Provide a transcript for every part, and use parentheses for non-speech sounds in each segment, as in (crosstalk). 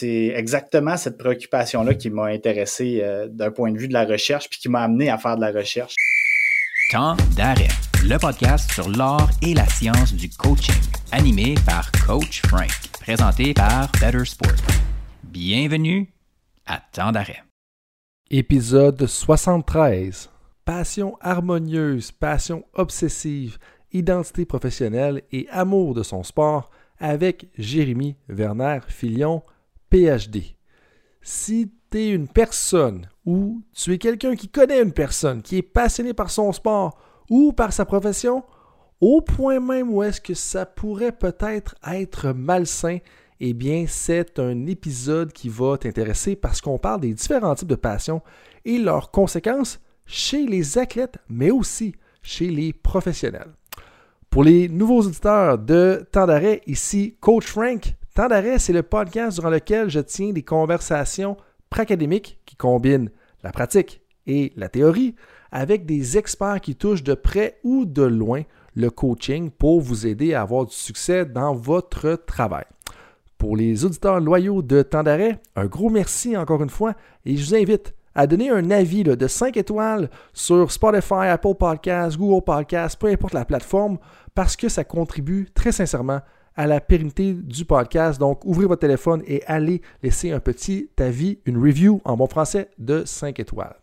c'est exactement cette préoccupation-là qui m'a intéressé euh, d'un point de vue de la recherche, puis qui m'a amené à faire de la recherche. Temps d'arrêt, le podcast sur l'art et la science du coaching, animé par Coach Frank, présenté par Better Sport. Bienvenue à Temps d'arrêt. Épisode 73. Passion harmonieuse, passion obsessive, identité professionnelle et amour de son sport avec Jérémy Werner Filion, PhD. Si tu es une personne ou tu es quelqu'un qui connaît une personne qui est passionné par son sport ou par sa profession, au point même où est-ce que ça pourrait peut-être être malsain, eh bien, c'est un épisode qui va t'intéresser parce qu'on parle des différents types de passions et leurs conséquences chez les athlètes, mais aussi chez les professionnels. Pour les nouveaux auditeurs de Temps d'arrêt, ici Coach Frank. Temps c'est le podcast durant lequel je tiens des conversations pracadémiques qui combinent la pratique et la théorie avec des experts qui touchent de près ou de loin le coaching pour vous aider à avoir du succès dans votre travail. Pour les auditeurs loyaux de Temps un gros merci encore une fois et je vous invite à donner un avis de 5 étoiles sur Spotify, Apple Podcasts, Google Podcasts, peu importe la plateforme, parce que ça contribue très sincèrement à la pérennité du podcast. Donc, ouvrez votre téléphone et allez laisser un petit avis, une review en bon français de 5 étoiles.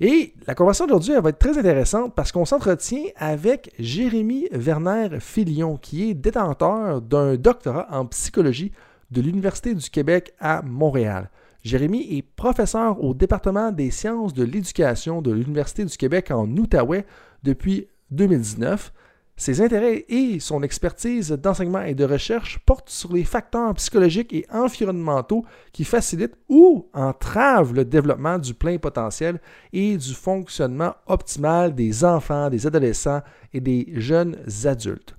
Et la conversation d'aujourd'hui va être très intéressante parce qu'on s'entretient avec Jérémy Werner Filion, qui est détenteur d'un doctorat en psychologie de l'Université du Québec à Montréal. Jérémy est professeur au département des sciences de l'éducation de l'Université du Québec en Outaouais depuis 2019. Ses intérêts et son expertise d'enseignement et de recherche portent sur les facteurs psychologiques et environnementaux qui facilitent ou entravent le développement du plein potentiel et du fonctionnement optimal des enfants, des adolescents et des jeunes adultes.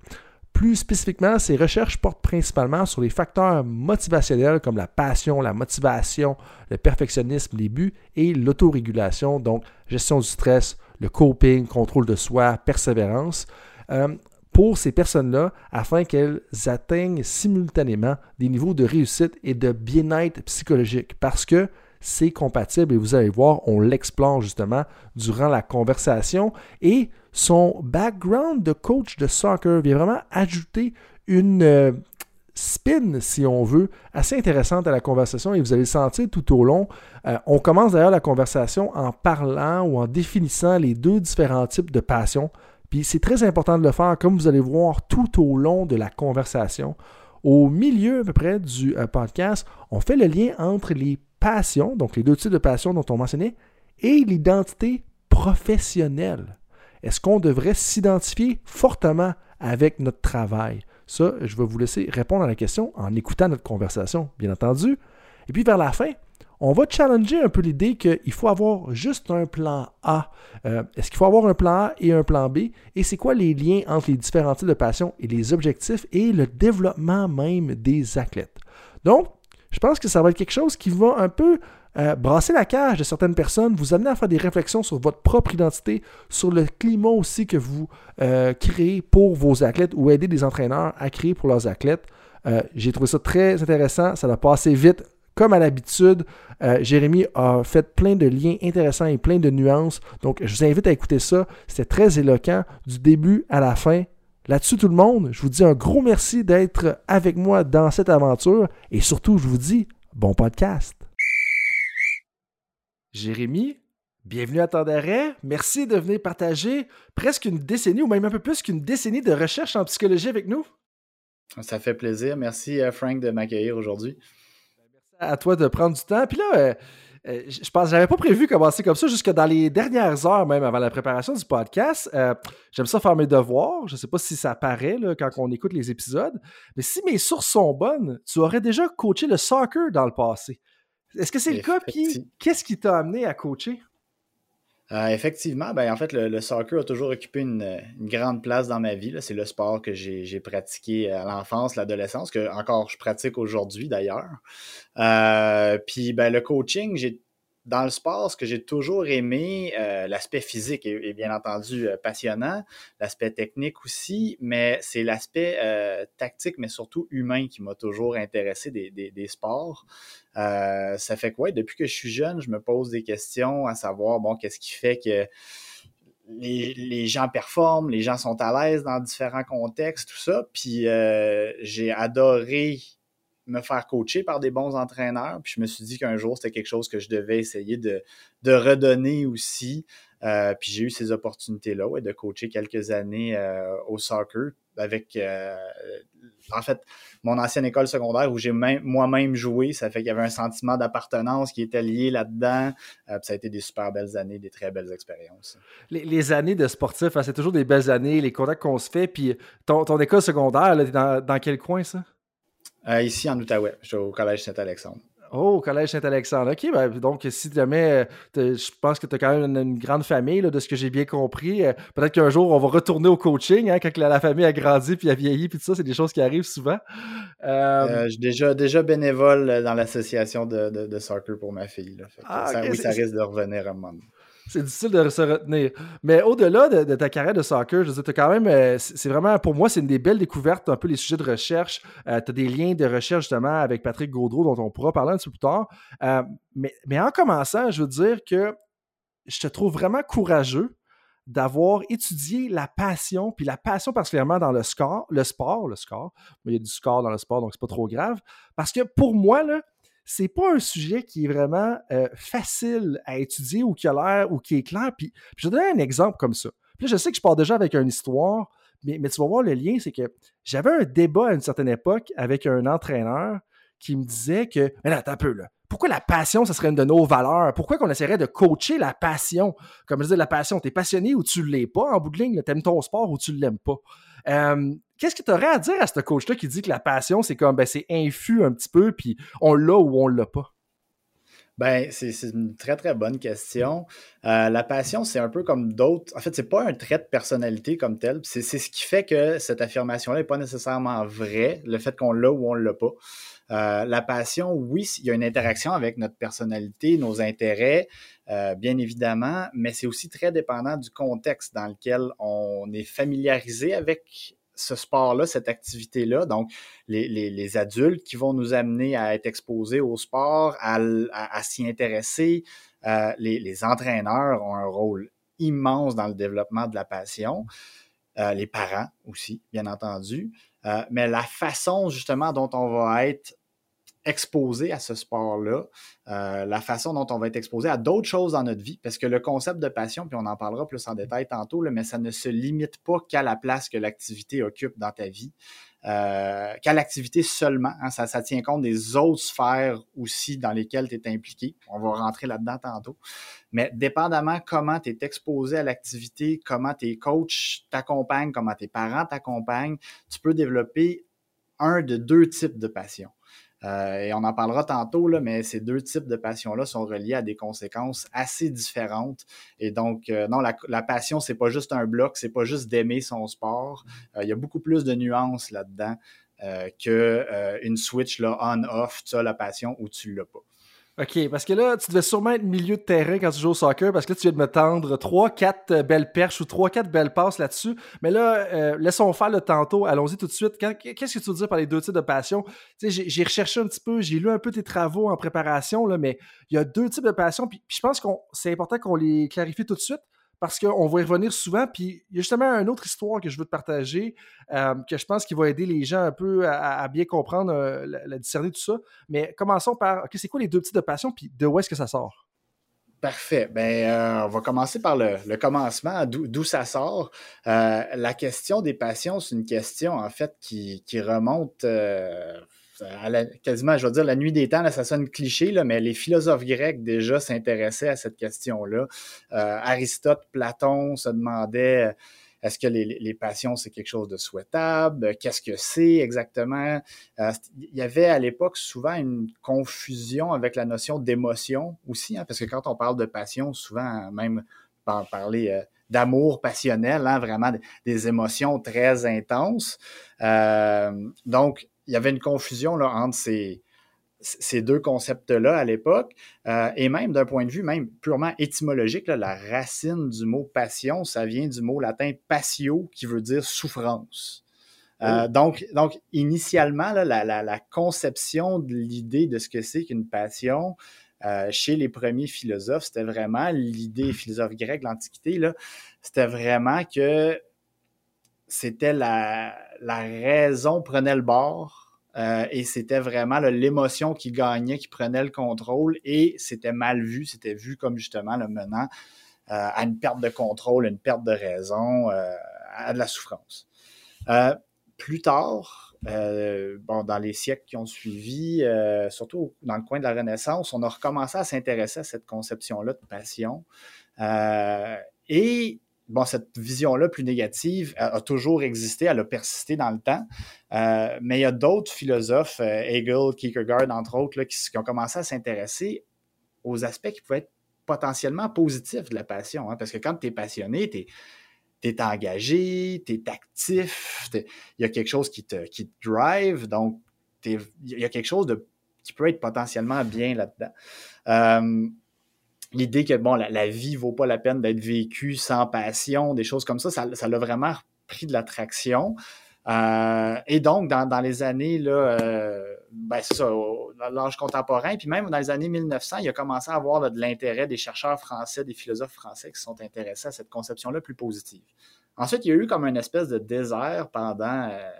Plus spécifiquement, ces recherches portent principalement sur les facteurs motivationnels comme la passion, la motivation, le perfectionnisme, les buts et l'autorégulation, donc gestion du stress, le coping, contrôle de soi, persévérance, euh, pour ces personnes-là afin qu'elles atteignent simultanément des niveaux de réussite et de bien-être psychologique parce que c'est compatible et vous allez voir, on l'explore justement durant la conversation et son background de coach de soccer vient vraiment ajouter une euh, spin, si on veut, assez intéressante à la conversation et vous allez le sentir tout au long. Euh, on commence d'ailleurs la conversation en parlant ou en définissant les deux différents types de passions. C'est très important de le faire, comme vous allez voir tout au long de la conversation. Au milieu à peu près du euh, podcast, on fait le lien entre les passions, donc les deux types de passions dont on mentionnait, et l'identité professionnelle. Est-ce qu'on devrait s'identifier fortement avec notre travail? Ça, je vais vous laisser répondre à la question en écoutant notre conversation, bien entendu. Et puis vers la fin, on va challenger un peu l'idée qu'il faut avoir juste un plan A. Euh, est-ce qu'il faut avoir un plan A et un plan B? Et c'est quoi les liens entre les différents types de passions et les objectifs et le développement même des athlètes? Donc, je pense que ça va être quelque chose qui va un peu euh, brasser la cage de certaines personnes, vous amener à faire des réflexions sur votre propre identité, sur le climat aussi que vous euh, créez pour vos athlètes ou aider des entraîneurs à créer pour leurs athlètes. J'ai trouvé ça très intéressant, ça va passer vite. Comme à l'habitude, Jérémy a fait plein de liens intéressants et plein de nuances. Donc, je vous invite à écouter ça. C'était très éloquent du début à la fin. Là-dessus, tout le monde, je vous dis un gros merci d'être avec moi dans cette aventure et surtout, je vous dis bon podcast. Jérémy, bienvenue à Temps d'arrêt. Merci de venir partager presque une décennie ou même un peu plus qu'une décennie de recherche en psychologie avec nous. Ça fait plaisir. Merci, euh, Frank, de m'accueillir aujourd'hui. À toi de prendre du temps. Puis là, euh, euh, je pense j'avais pas prévu commencer comme ça jusque dans les dernières heures même avant la préparation du podcast. Euh, j'aime ça faire mes devoirs. Je sais pas si ça apparaît quand on écoute les épisodes, mais si mes sources sont bonnes, tu aurais déjà coaché le soccer dans le passé. Est-ce que c'est le cas? Puis qu'est-ce qui t'a amené à coacher? Euh, effectivement, ben, en fait, le, soccer a toujours occupé une, grande place dans ma vie. C'est le sport que j'ai pratiqué à l'enfance, l'adolescence, que encore je pratique aujourd'hui d'ailleurs. Euh, puis ben, le coaching, j'ai dans le sport, ce que j'ai toujours aimé, euh, l'aspect physique est, bien entendu euh, passionnant, l'aspect technique aussi, mais c'est l'aspect euh, tactique, mais surtout humain qui m'a toujours intéressé des, des, sports. ça fait quoi? Depuis que je suis jeune, je me pose des questions à savoir, bon, qu'est-ce qui fait que les, les, gens performent, les gens sont à l'aise dans différents contextes, tout ça. Puis j'ai adoré me faire coacher par des bons entraîneurs. Puis je me suis dit qu'un jour, c'était quelque chose que je devais essayer de, redonner aussi. Euh, puis j'ai eu ces opportunités-là, ouais, de coacher quelques années euh, au soccer avec, euh, en fait, mon ancienne école secondaire où j'ai moi-même joué. Ça fait qu'il y avait un sentiment d'appartenance qui était lié là-dedans. ça a été des super belles années, des très belles expériences. Les, années de sportif, hein, c'est toujours des belles années, les contacts qu'on se fait. Puis ton, ton école secondaire, dans, dans quel coin ça? Euh, ici en Outaouais, je suis au Collège Saint-Alexandre. Oh, au Collège Saint-Alexandre. OK, ben, donc si jamais, euh, je pense que tu as quand même une, grande famille, de ce que j'ai bien compris. Euh, peut-être qu'un jour, on va retourner au coaching, hein, quand la, famille a grandi, puis a vieilli, puis tout ça, c'est des choses qui arrivent souvent. je suis déjà, déjà bénévole dans l'association de, soccer pour ma fille. Ah, ça, oui, ça risque de revenir à un moment donné. C'est difficile de se retenir. Mais au-delà de, ta carrière de soccer, je veux dire, quand même, euh, c'est vraiment, pour moi, c'est une des belles découvertes, un peu les sujets de recherche. Euh, tu as des liens de recherche, justement, avec Patrick Gaudreau, dont on pourra parler un petit peu plus tard. Euh, mais, en commençant, je veux dire que je te trouve vraiment courageux d'avoir étudié la passion, puis la passion particulièrement dans le score, le sport, le score. Il y a du score dans le sport, donc c'est pas trop grave. Parce que pour moi, là, c'est pas un sujet qui est vraiment euh, facile à étudier ou qui a l'air ou qui est clair. Puis, je vais donner un exemple comme ça. Puis je sais que je pars déjà avec une histoire, mais, mais tu vas voir le lien, c'est que j'avais un débat à une certaine époque avec un entraîneur qui me disait que, mais là, peu, là. Pourquoi la passion, ça serait une de nos valeurs? Pourquoi qu'on essaierait de coacher la passion? Comme je disais, la passion, t'es passionné ou tu l'es pas en bout de ligne, t'aimes ton sport ou tu l'aimes pas. Euh, Qu'est-ce que tu à dire à ce coach-là qui dit que la passion, c'est comme, ben, c'est infus un petit peu, puis on l'a ou on l'a pas? Ben, c'est une très, très bonne question. Euh, la passion, c'est un peu comme d'autres. En fait, c'est pas un trait de personnalité comme tel. C'est ce qui fait que cette affirmation-là n'est pas nécessairement vraie, le fait qu'on l'a ou on l'a pas. Euh, la passion, oui, il y a une interaction avec notre personnalité, nos intérêts, euh, bien évidemment, mais c'est aussi très dépendant du contexte dans lequel on est familiarisé avec ce sport-là, cette activité-là. Donc, les, adultes qui vont nous amener à être exposés au sport, à, s'y intéresser. Euh, les, entraîneurs ont un rôle immense dans le développement de la passion. Euh, les parents aussi, bien entendu. Euh, mais la façon justement dont on va être exposé à ce sport-là, euh, la façon dont on va être exposé à d'autres choses dans notre vie, parce que le concept de passion, puis on en parlera plus en détail tantôt, mais ça ne se limite pas qu'à la place que l'activité occupe dans ta vie, euh, qu'à l'activité seulement. Hein. ça, ça tient compte des autres sphères aussi dans lesquelles tu es impliqué. On va rentrer là-dedans tantôt. Mais dépendamment comment tu es exposé à l'activité, comment tes coachs t'accompagnent, comment tes parents t'accompagnent, tu peux développer un de deux types de passion. Euh, et on en parlera tantôt, là, mais ces deux types de passions-là sont reliés à des conséquences assez différentes. Et donc, euh, non, la, la passion, c'est pas juste un bloc, c'est pas juste d'aimer son sport. Euh, il y a beaucoup plus de nuances là-dedans qu'une switch là, on-off, tu as la passion ou tu l'as pas. OK, parce que là, tu devais sûrement être milieu de terrain quand tu joues au soccer, parce que là, tu viens de me tendre 3-4 euh, belles perches ou 3-4 belles passes là-dessus. Mais là, euh, laissons faire le tantôt. Allons-y tout de suite. Qu'est-ce que tu veux dire par les deux types de passion? J'ai recherché un petit peu, j'ai lu un peu tes travaux en préparation, là, mais il y a deux types de passion. Puis, puis je pense que c'est important qu'on les clarifie tout de suite parce qu'on va y revenir souvent. Puis il y a justement une autre histoire que je veux te partager, euh, que je pense qu'il va aider les gens un peu à, bien comprendre, euh, la, discerner tout ça. Mais commençons par, OK, c'est quoi les deux types de passion, puis de où est-ce que ça sort? Parfait. Ben, euh, on va commencer par le, commencement, d'où ça sort? la question des passions, c'est une question en fait qui, qui remonte quasiment, je vais dire, la nuit des temps, ça sonne cliché, là, mais les philosophes grecs déjà s'intéressaient à cette question-là. Euh, Aristote, Platon se demandaient euh, est-ce que les, passions, c'est quelque chose de souhaitable? Qu'est-ce que c'est exactement? Euh, il y avait à l'époque souvent une confusion avec la notion d'émotion aussi, hein, parce que quand on parle de passion, souvent, même parler d'amour passionnel, hein, vraiment des émotions très intenses. donc, il y avait une confusion là, entre ces, ces deux concepts-là à l'époque, euh, et même d'un point de vue même purement étymologique, la racine du mot passion, ça vient du mot latin patio, qui veut dire souffrance. Euh, donc, donc, initialement, la, conception de l'idée de ce que c'est qu'une passion euh, chez les premiers philosophes, c'était vraiment l'idée, philosophe grec, l'Antiquité, c'était vraiment que c'était la, la raison prenait le bord euh, et c'était vraiment l'émotion qui gagnait, qui prenait le contrôle et c'était mal vu, c'était vu comme justement le menant euh, à une perte de contrôle, une perte de raison, euh, à de la souffrance. plus tard, bon, dans les siècles qui ont suivi, surtout dans le coin de la Renaissance, on a recommencé à s'intéresser à cette conception-là de passion. et bon, cette vision-là plus négative a, toujours existé, elle a persisté dans le temps. Euh, mais il y a d'autres philosophes, euh, Hegel, Kierkegaard, entre autres, qui, ont commencé à s'intéresser aux aspects qui pouvaient être potentiellement positifs de la passion. Hein. parce que quand tu es passionné, tu es, engagé, tu es actif, il y a quelque chose qui te, qui drive, donc il y a quelque chose qui peut être potentiellement bien là-dedans. Euh, l'idée que bon, la, la, vie vaut pas la peine d'être vécue sans passion, des choses comme ça, ça, l'a vraiment pris de l'attraction. Euh, et donc, dans, les années, là, euh, ben, c'est ça, l'âge contemporain, puis même dans les années 1900, il a commencé à avoir de l'intérêt des chercheurs français, des philosophes français qui sont intéressés à cette conception-là plus positive. Ensuite, il y a eu comme une espèce de désert pendant euh,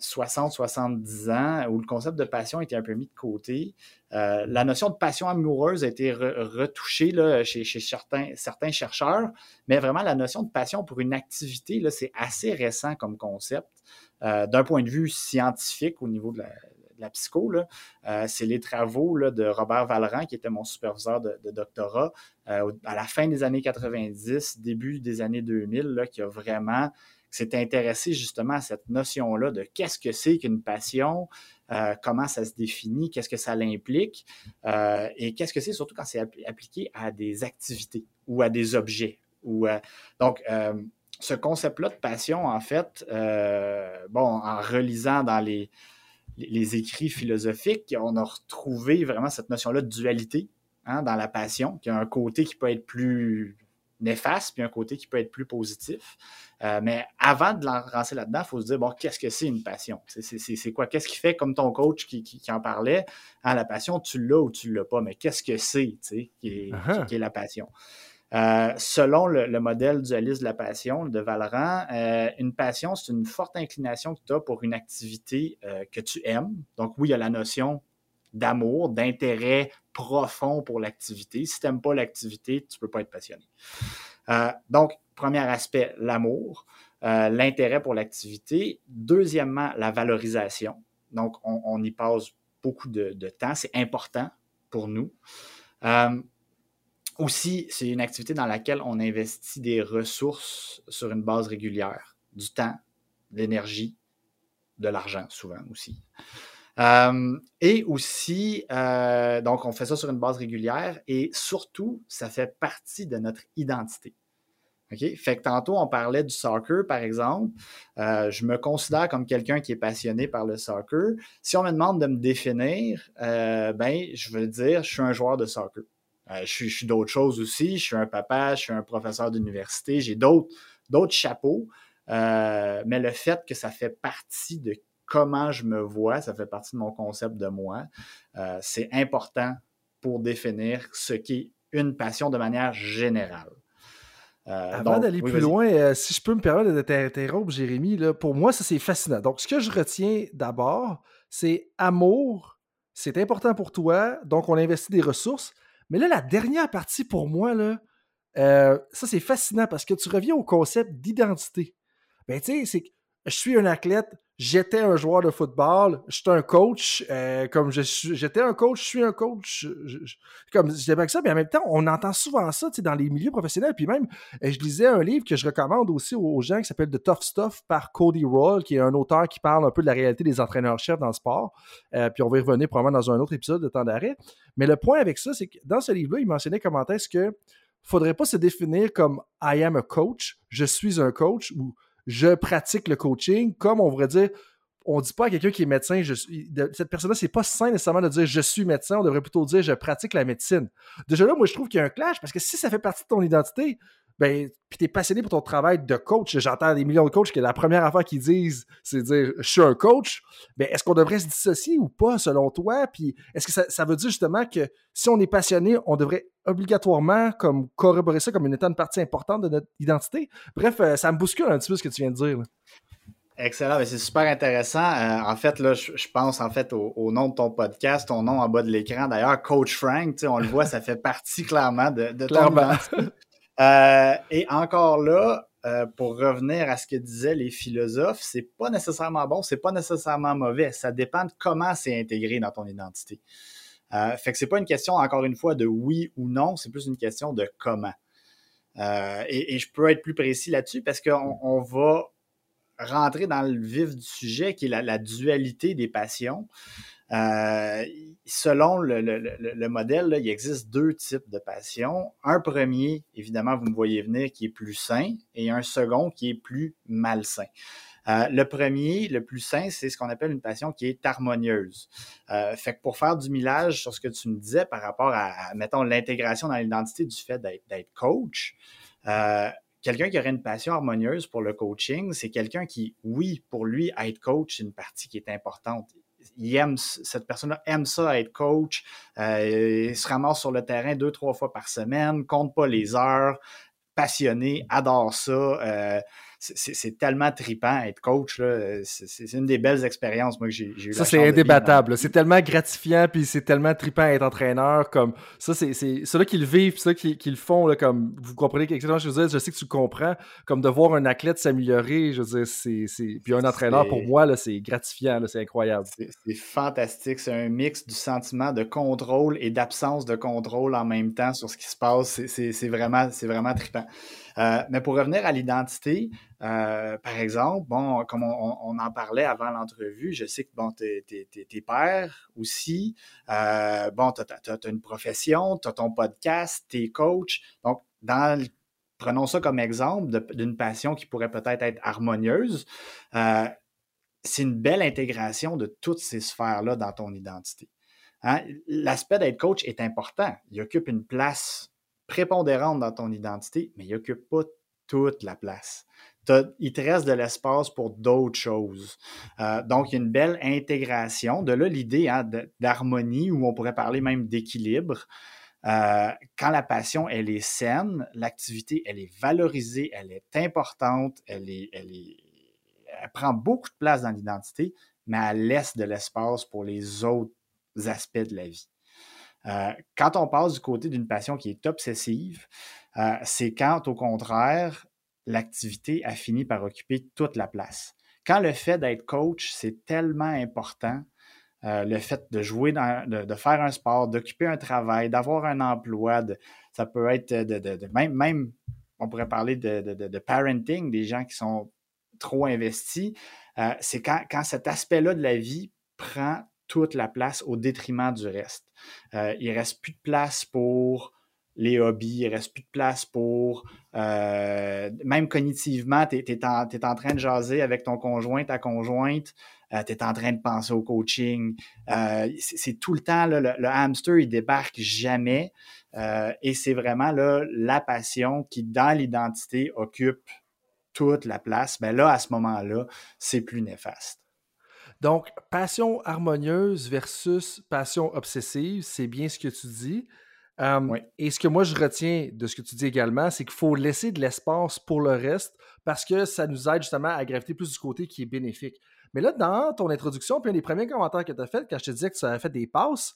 60-70 ans où le concept de passion était un peu mis de côté. Euh, la notion de passion amoureuse a été retouchée chez, certains, certains, chercheurs, mais vraiment la notion de passion pour une activité, c'est assez récent comme concept. Euh, d'un point de vue scientifique au niveau de la, psycho, euh, c'est les travaux de Robert Valran, qui était mon superviseur de, doctorat, à la fin des années 90, début des années 2000, là, qui a vraiment s'est intéressé justement à cette notion-là de qu'est-ce que c'est qu'une passion, euh, comment ça se définit, qu'est-ce que ça l'implique, euh, et qu'est-ce que c'est surtout quand c'est appliqué à des activités ou à des objets. Euh, donc, ce concept-là de passion, en fait, bon, en relisant dans les, les, écrits philosophiques, on a retrouvé vraiment cette notion-là de dualité hein, dans la passion, qui a un côté qui peut être plus néfaste, puis un côté qui peut être plus positif. Euh, mais avant de lancer là-dedans, il faut se dire, bon, qu'est-ce que c'est une passion? C'est quoi? Qu'est-ce qui fait, comme ton coach qui, en parlait, hein, la passion, tu l'as ou tu ne l'as pas, mais qu'est-ce que c'est qui, uh-huh. qui, est la passion? Euh, selon le, modèle dualiste de la passion de Valran, euh, une passion, c'est une forte inclination que tu as pour une activité que tu aimes. Donc, oui, il y a la notion d'amour, d'intérêt profond pour l'activité. Si tu n'aimes pas l'activité, tu ne peux pas être passionné. Euh, donc, premier aspect, l'amour, euh, l'intérêt pour l'activité. Deuxièmement, la valorisation. Donc, on, y passe beaucoup de, temps. C'est important pour nous. Euh, aussi, c'est une activité dans laquelle on investit des ressources sur une base régulière, du temps, de l'énergie, de l'argent souvent aussi. Euh, et aussi, euh, donc, on fait ça sur une base régulière et surtout, ça fait partie de notre identité. OK? Fait que tantôt, on parlait du soccer, par exemple. Euh, je me considère comme quelqu'un qui est passionné par le soccer. Si on me demande de me définir, ben, je veux dire, je suis un joueur de soccer. je suis, suis d'autres choses aussi. Je suis un papa, je suis un professeur d'université, j'ai d'autres, d'autres chapeaux. mais le fait que ça fait partie de comment je me vois, ça fait partie de mon concept de moi. Euh, c'est important pour définir ce qu'est une passion de manière générale. Euh, Avant d'aller plus loin, euh, si je peux me permettre de t'interrompre, Jérémy, là, pour moi, ça c'est fascinant. Donc, ce que je retiens d'abord, c'est amour, c'est important pour toi, donc on investit des ressources. Mais là, la dernière partie pour moi, là, ça c'est fascinant parce que tu reviens au concept d'identité. Ben, tu sais, c'est que je suis un athlète, j'étais un joueur de football, j'étais un coach, euh, comme j'étais un coach, je suis un coach, je, je, comme pas que ça, mais en même temps, on entend souvent ça dans les milieux professionnels. Puis même, euh, je lisais un livre que je recommande aussi aux gens qui s'appelle The Tough Stuff par Cody Roll, qui est un auteur qui parle un peu de la réalité des entraîneurs-chefs dans le sport. Euh, puis on va y revenir probablement dans un autre épisode de temps d'arrêt. Mais le point avec ça, c'est que dans ce livre-là, il mentionnait comment est-ce que faudrait pas se définir comme I am a coach, je suis un coach ou je pratique le coaching, comme on pourrait dire, on dit pas à quelqu'un qui est médecin, je cette personne-là, c'est pas sain nécessairement de dire je suis médecin, on devrait plutôt dire je pratique la médecine. Déjà là, moi, je trouve qu'il y a un clash parce que si ça fait partie de ton identité, ben, puis t'es passionné pour ton travail de coach. J'entends des millions de coachs que la première affaire qu'ils disent, c'est dire je suis un coach. Ben, est-ce qu'on devrait se dissocier ou pas, selon toi? Puis est-ce que ça, veut dire justement que si on est passionné, on devrait obligatoirement comme corroborer ça comme une état une partie importante de notre identité? Bref, euh, ça me bouscule un petit peu ce que tu viens de dire. Excellent, c'est super intéressant. Euh, en fait, là, je, pense en fait au, nom de ton podcast, ton nom en bas de l'écran. D'ailleurs, Coach Frank, on le voit, ça fait partie clairement de, de ton. Euh, et encore là, euh, pour revenir à ce que disaient les philosophes, c'est pas nécessairement bon, c'est pas nécessairement mauvais. Ça dépend de comment c'est intégré dans ton identité. Euh, fait que c'est pas une question, encore une fois, de oui ou non, c'est plus une question de comment. Euh, et, je peux être plus précis là-dessus parce qu'on va rentrer dans le vif du sujet qui est la dualité des passions. Euh, selon le, modèle, il existe deux types de passion. Un premier, évidemment, vous me voyez venir, qui est plus sain, et un second qui est plus malsain. Euh, le premier, le plus sain, c'est ce qu'on appelle une passion qui est harmonieuse. Euh, fait que pour faire du millage sur ce que tu me disais par rapport à, mettons, l'intégration dans l'identité du fait d'être coach, quelqu'un qui aurait une passion harmonieuse pour le coaching, c'est quelqu'un qui, oui, pour lui, être coach, c'est une partie qui est importante aime, cette personne-là aime ça, être coach. Euh, il se ramasse sur le terrain deux, trois fois par semaine, compte pas les heures, passionné, adore ça. Euh, c'est tellement tripant être coach. C'est une des belles expériences moi, que j'ai eu. Ça, c'est indébattable. C'est tellement gratifiant, puis c'est tellement tripant être entraîneur. Comme ça, c'est ceux-là qui le vivent, ceux qui, qui le font, là, comme vous comprenez exactement ce que je veux dire. Je sais que tu comprends. Comme de voir un athlète s'améliorer, je veux dire, c'est. Puis un entraîneur, pour moi, c'est gratifiant, c'est incroyable. C'est fantastique. C'est un mix du sentiment de contrôle et d'absence de contrôle en même temps sur ce qui se passe. C'est vraiment, vraiment trippant. Euh, mais pour revenir à l'identité, euh, par exemple, bon, comme on, en parlait avant l'entrevue, je sais que bon, t'es, es, père aussi. Euh, bon, tu as, une profession, tu as ton podcast, tu es coach. Donc, dans prenons ça comme exemple d'une passion qui pourrait peut-être être harmonieuse. c'est une belle intégration de toutes ces sphères-là dans ton identité. Hein? L'aspect d'être coach est important. Il occupe une place prépondérante dans ton identité, mais il n'occupe pas toute la place. Il te reste de l'espace pour d'autres choses. Euh, donc, il y a une belle intégration. De là, l'idée hein, d'harmonie, ou on pourrait parler même d'équilibre. Euh, quand la passion, elle est saine, l'activité, elle est valorisée, elle est importante, elle, elle prend beaucoup de place dans l'identité, mais elle laisse de l'espace pour les autres aspects de la vie. Euh, quand on passe du côté d'une passion qui est obsessive, euh, c'est quand, au contraire, l'activité a fini par occuper toute la place. Quand le fait d'être coach, c'est tellement important, euh, le fait de jouer, de, faire un sport, d'occuper un travail, d'avoir un emploi, ça peut être même, on pourrait parler de, parenting, des gens qui sont trop investis. c'est quand cet aspect-là de la vie prend toute la place au détriment du reste. Euh, il reste plus de place pour les hobbies, il ne reste plus de place pour, euh, même cognitivement, tu es, en train de jaser avec ton conjoint, ta conjointe, euh, tu es en train de penser au coaching. c'est tout le temps, le, hamster, il débarque jamais. et c'est vraiment la passion qui, dans l'identité, occupe toute la place. Mais là, à ce moment-là, c'est plus néfaste. Donc, passion harmonieuse versus passion obsessive, c'est bien ce que tu dis. Et ce que moi je retiens de ce que tu dis également, c'est qu'il faut laisser de l'espace pour le reste parce que ça nous aide justement à graviter plus du côté qui est bénéfique. Mais là, dans ton introduction, puis un des premiers commentaires que tu as fait quand je te disais que tu avais fait des passes,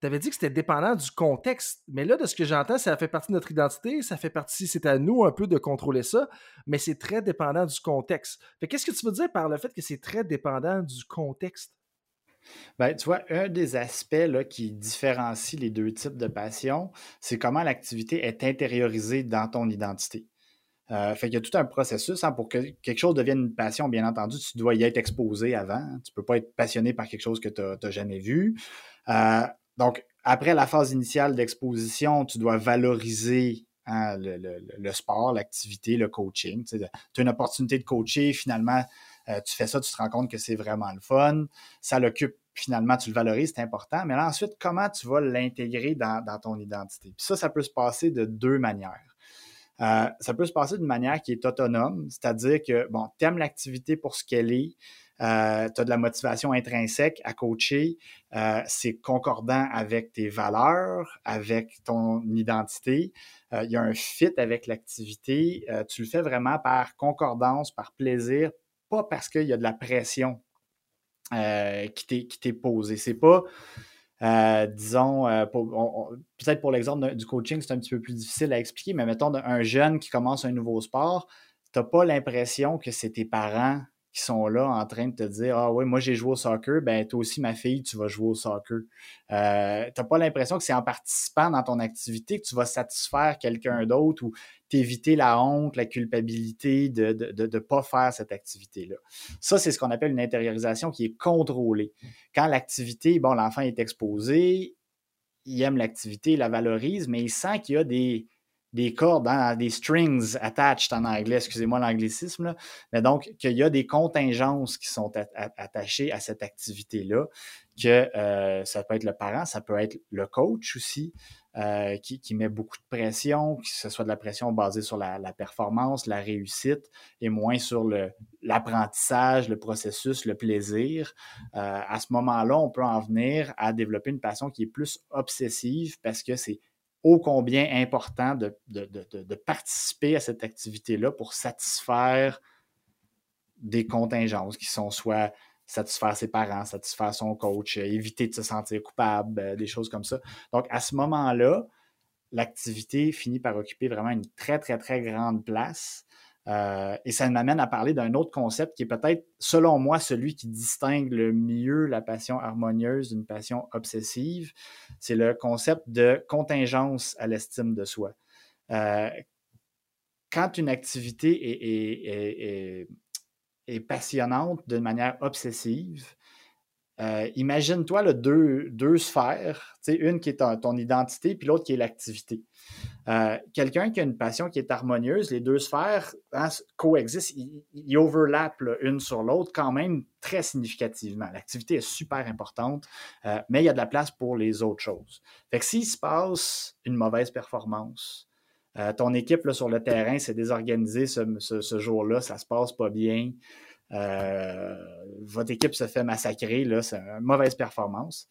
tu avais dit que c'était dépendant du contexte. Mais là, de ce que j'entends, ça fait partie de notre identité, ça fait partie, c'est à nous un peu de contrôler ça, mais c'est très dépendant du contexte. qu'est-ce que tu veux dire par le fait que c'est très dépendant du contexte? Ben, tu vois, un des aspects là, qui différencie les deux types de passion, c'est comment l'activité est intériorisée dans ton identité. Euh, fait qu'il y a tout un processus hein, pour que quelque chose devienne une passion. Bien entendu, tu dois y être exposé avant. Tu ne peux pas être passionné par quelque chose que tu n'as jamais vu. Euh, donc, après la phase initiale d'exposition, tu dois valoriser hein, le, sport, l'activité, le coaching. Tu as une opportunité de coacher, finalement, tu fais ça, tu te rends compte que c'est vraiment le fun. Ça l'occupe finalement, tu le valorises, c'est important. Mais là, ensuite, comment tu vas l'intégrer dans, ton identité? Puis ça, ça peut se passer de deux manières. Euh, ça peut se passer d'une manière qui est autonome, c'est-à-dire que, bon, tu aimes l'activité pour ce qu'elle est, euh, tu as de la motivation intrinsèque à coacher, euh, c'est concordant avec tes valeurs, avec ton identité, il y a un fit avec l'activité, tu le fais vraiment par concordance, par plaisir, pas parce qu'il y a de la pression qui t'est posée. C'est pas euh, disons, euh, peut-être pour l'exemple du coaching, c'est un petit peu plus difficile à expliquer, mais mettons un jeune qui commence un nouveau sport, tu n'as pas l'impression que c'est tes parents qui sont là en train de te dire Ah oui, moi j'ai joué au soccer, ben toi aussi, ma fille, tu vas jouer au soccer. Euh, tu n'as pas l'impression que c'est en participant dans ton activité que tu vas satisfaire quelqu'un d'autre ou t'éviter la honte, la culpabilité de ne de, de, pas faire cette activité-là? Ça, c'est ce qu'on appelle une intériorisation qui est contrôlée. Quand l'activité, bon, l'enfant est exposé, il aime l'activité, il la valorise, mais il sent qu'il y a des, des cordes, hein, des strings attached en anglais, excusez-moi l'anglicisme, mais donc qu'il y a des contingences qui sont attachées à cette activité-là, que euh, ça peut être le parent, ça peut être le coach aussi, euh, qui, met beaucoup de pression, que ce soit de la pression basée sur la, performance, la réussite, et moins sur l'apprentissage, le, processus, le plaisir. Euh, à ce moment-là, on peut en venir à développer une passion qui est plus obsessive parce que c'est ô combien important de, participer à cette activité-là pour satisfaire des contingences qui sont soit satisfaire ses parents, satisfaire son coach, euh, éviter de se sentir coupable, euh, des choses comme ça. Donc, à ce moment-là, l'activité finit par occuper vraiment une très, très, très grande place. Euh, et ça m'amène à parler d'un autre concept qui est peut-être, selon moi, celui qui distingue le mieux la passion harmonieuse d'une passion obsessive. C'est le concept de contingence à l'estime de soi. quand une activité est, passionnante d'une manière obsessive. Euh, imagine-toi deux, deux sphères, une qui est ton, identité, puis l'autre qui est l'activité. Euh, quelqu'un qui a une passion qui est harmonieuse, les deux sphères hein, coexistent, ils, overlappent une sur l'autre quand même très significativement. L'activité est super importante, euh, mais il y a de la place pour les autres choses. S'il se passe une mauvaise performance, euh, ton équipe là, sur le terrain s'est désorganisée ce, jour-là, ça se passe pas bien. Votre équipe se fait massacrer, c'est une mauvaise performance.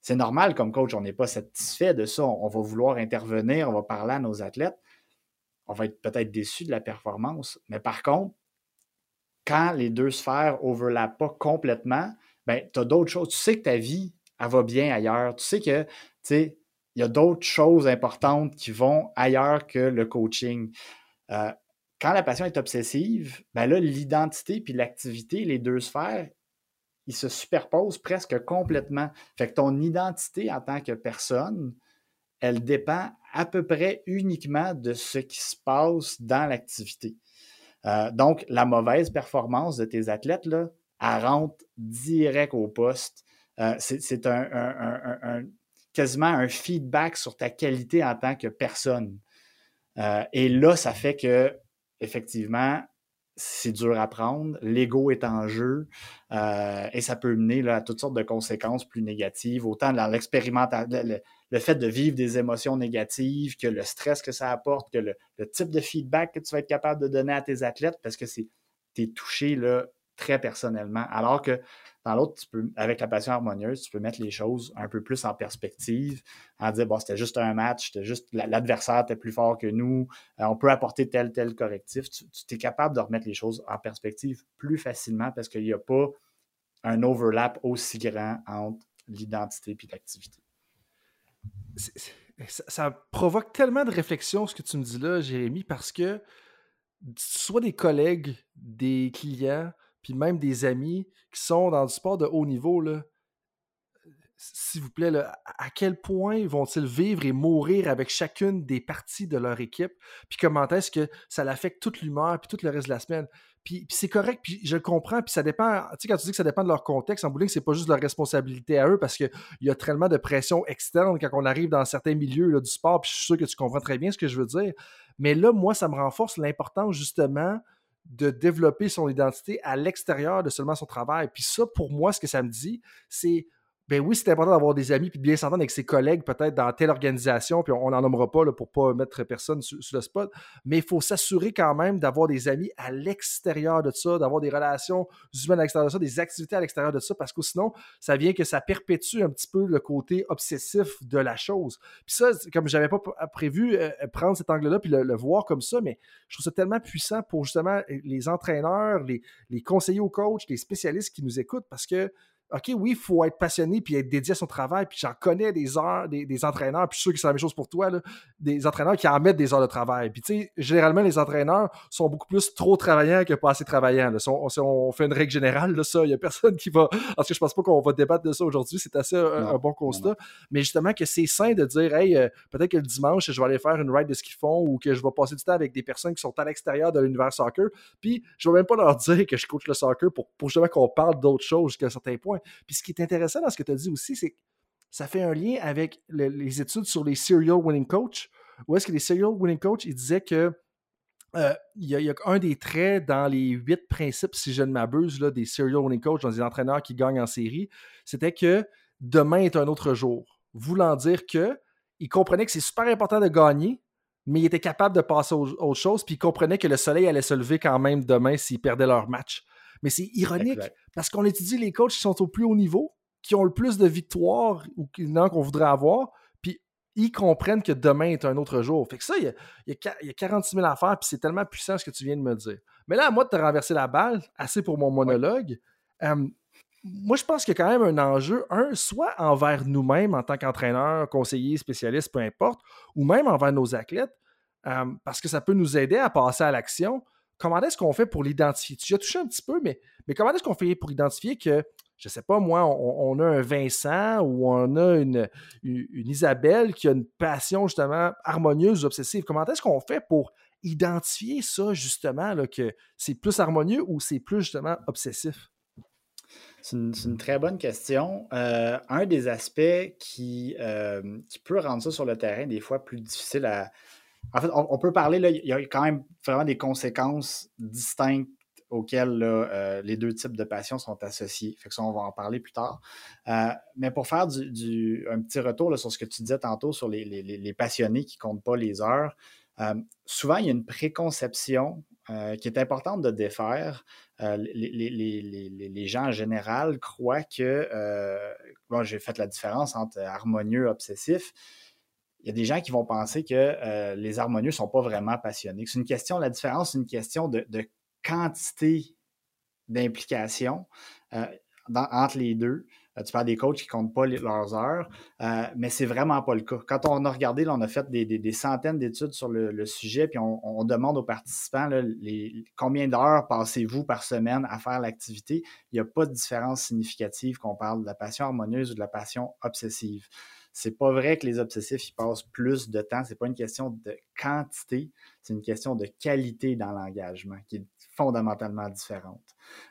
C'est normal comme coach, on n'est pas satisfait de ça. On, va vouloir intervenir, on va parler à nos athlètes. On va être peut-être déçu de la performance. Mais par contre, quand les deux sphères overlappent pas complètement, ben, tu as d'autres choses. Tu sais que ta vie, elle va bien ailleurs. Tu sais que, tu sais, il y a d'autres choses importantes qui vont ailleurs que le coaching. Euh, quand la passion est obsessive, ben là, l'identité puis l'activité, les deux sphères, ils se superposent presque complètement. Fait que ton identité en tant que personne, elle dépend à peu près uniquement de ce qui se passe dans l'activité. Euh, donc, la mauvaise performance de tes athlètes, là, elle rentre direct au poste. Euh, c'est un, quasiment un feedback sur ta qualité en tant que personne. Euh, et là, ça fait que, effectivement, c'est dur à prendre, l'ego est en jeu euh, et ça peut mener à toutes sortes de conséquences plus négatives, autant dans l'expérimentation, le, fait de vivre des émotions négatives, que le stress que ça apporte, que le, type de feedback que tu vas être capable de donner à tes athlètes parce que tu es touché là, très personnellement. Alors que dans l'autre, avec la passion harmonieuse, tu peux mettre les choses un peu plus en perspective, en dire, bon, c'était juste un match, c'était juste l'adversaire était plus fort que nous, euh, on peut apporter tel, tel correctif. Tu, es capable de remettre les choses en perspective plus facilement parce qu'il n'y a pas un overlap aussi grand entre l'identité et l'activité. Ça, provoque tellement de réflexion ce que tu me dis là, Jérémy, parce que soit des collègues, des clients, puis même des amis qui sont dans du sport de haut niveau, s'il vous plaît, à quel point vont-ils vivre et mourir avec chacune des parties de leur équipe? Puis comment est-ce que ça l'affecte toute l'humeur puis tout le reste de la semaine? Puis, c'est correct, puis je comprends, puis ça dépend, tu sais, quand tu dis que ça dépend de leur contexte, en bowling, c'est pas juste leur responsabilité à eux, parce qu'il y a tellement de pression externe quand on arrive dans certains milieux du sport, puis je suis sûr que tu comprends très bien ce que je veux dire. Mais là, moi, ça me renforce l'importance, justement, de développer son identité à l'extérieur de seulement son travail. Puis ça, pour moi, ce que ça me dit, c'est ben oui, c'est important d'avoir des amis puis de bien s'entendre avec ses collègues, peut-être dans telle organisation, puis on n'en nommera pas là, pour pas mettre personne sur, le spot, mais il faut s'assurer quand même d'avoir des amis à l'extérieur de ça, d'avoir des relations humaines à l'extérieur de ça, des activités à l'extérieur de ça, parce que sinon, ça vient que ça perpétue un petit peu le côté obsessif de la chose. Puis ça, comme j'avais pas prévu euh, prendre cet angle-là puis le, voir comme ça, mais je trouve ça tellement puissant pour justement les entraîneurs, les, les conseillers aux coachs, les spécialistes qui nous écoutent, parce que OK, oui, il faut être passionné puis être dédié à son travail. Puis j'en connais des heures, des, entraîneurs, puis je suis sûr que c'est la même chose pour toi, des entraîneurs qui en mettent des heures de travail. Puis tu sais, généralement, les entraîneurs sont beaucoup plus trop travaillants que pas assez travaillants. Si, on, fait une règle générale, là, ça, il n'y a personne qui va. Parce que je pense pas qu'on va débattre de ça aujourd'hui, c'est assez un, bon constat. Mais justement, que c'est sain de dire, hey, euh, peut-être que le dimanche, je vais aller faire une ride de ce qu'ils font ou que je vais passer du temps avec des personnes qui sont à l'extérieur de l'univers soccer. Puis je vais même pas leur dire que je coach le soccer pour, pour justement qu'on parle d'autres choses jusqu'à un certain point. Puis ce qui est intéressant dans ce que tu as dit aussi, c'est que ça fait un lien avec les études sur les serial winning coach. Où est-ce que les serial winning coach, ils disaient que euh, y, a un des traits dans les huit principes, si je ne m'abuse, des serial winning coach, dans des entraîneurs qui gagnent en série, c'était que demain est un autre jour. Voulant dire que ils comprenaient que c'est super important de gagner, mais ils étaient capables de passer aux autre chose, puis ils comprenaient que le soleil allait se lever quand même demain s'ils perdaient leur match. Mais c'est ironique parce qu'on étudie les coachs qui sont au plus haut niveau, qui ont le plus de victoires ou qu'on voudrait avoir, puis ils comprennent que demain est un autre jour. Fait que ça, il y a, 46 000 affaires, puis c'est tellement puissant ce que tu viens de me dire. Mais là, à moi de te renverser la balle, assez pour mon monologue. moi, je pense qu'il y a quand même un enjeu, un, soit envers nous-mêmes en tant qu'entraîneurs, conseillers, spécialistes, peu importe, ou même envers nos athlètes, parce que ça peut nous aider à passer à l'action comment est-ce qu'on fait pour l'identifier? Tu as touché un petit peu, mais, mais comment est-ce qu'on fait pour identifier que, je ne sais pas, moi, on, a un Vincent ou on a une, une, Isabelle qui a une passion justement harmonieuse, obsessive? Comment est-ce qu'on fait pour identifier ça, justement, là, que c'est plus harmonieux ou c'est plus justement obsessif? C'est une, très bonne question. Euh, un des aspects qui, euh, qui peut rendre ça sur le terrain des fois plus difficile à, en fait, on, peut parler, là, il y a quand même vraiment des conséquences distinctes auxquelles euh, les deux types de passions sont associés. Fait que ça, on va en parler plus tard. Euh, mais pour faire du, un petit retour sur ce que tu disais tantôt sur les, passionnés qui ne comptent pas les heures, euh, souvent, il y a une préconception qui est importante de défaire. Les, gens en général croient que, bon, j'ai fait la différence entre harmonieux, obsessif il y a des gens qui vont penser que euh, les harmonieux ne sont pas vraiment passionnés. C'est une question, la différence, c'est une question de, quantité d'implication euh, entre les deux. Euh, tu parles des coachs qui ne comptent pas leurs heures, mais c'est vraiment pas le cas. Quand on a regardé, on a fait des, centaines d'études sur le, sujet, puis on, demande aux participants combien d'heures passez-vous par semaine à faire l'activité? Il n'y a pas de différence significative qu'on parle de la passion harmonieuse ou de la passion obsessive. C'est pas vrai que les obsessifs ils passent plus de temps. C'est pas une question de quantité, c'est une question de qualité dans l'engagement qui est fondamentalement différente.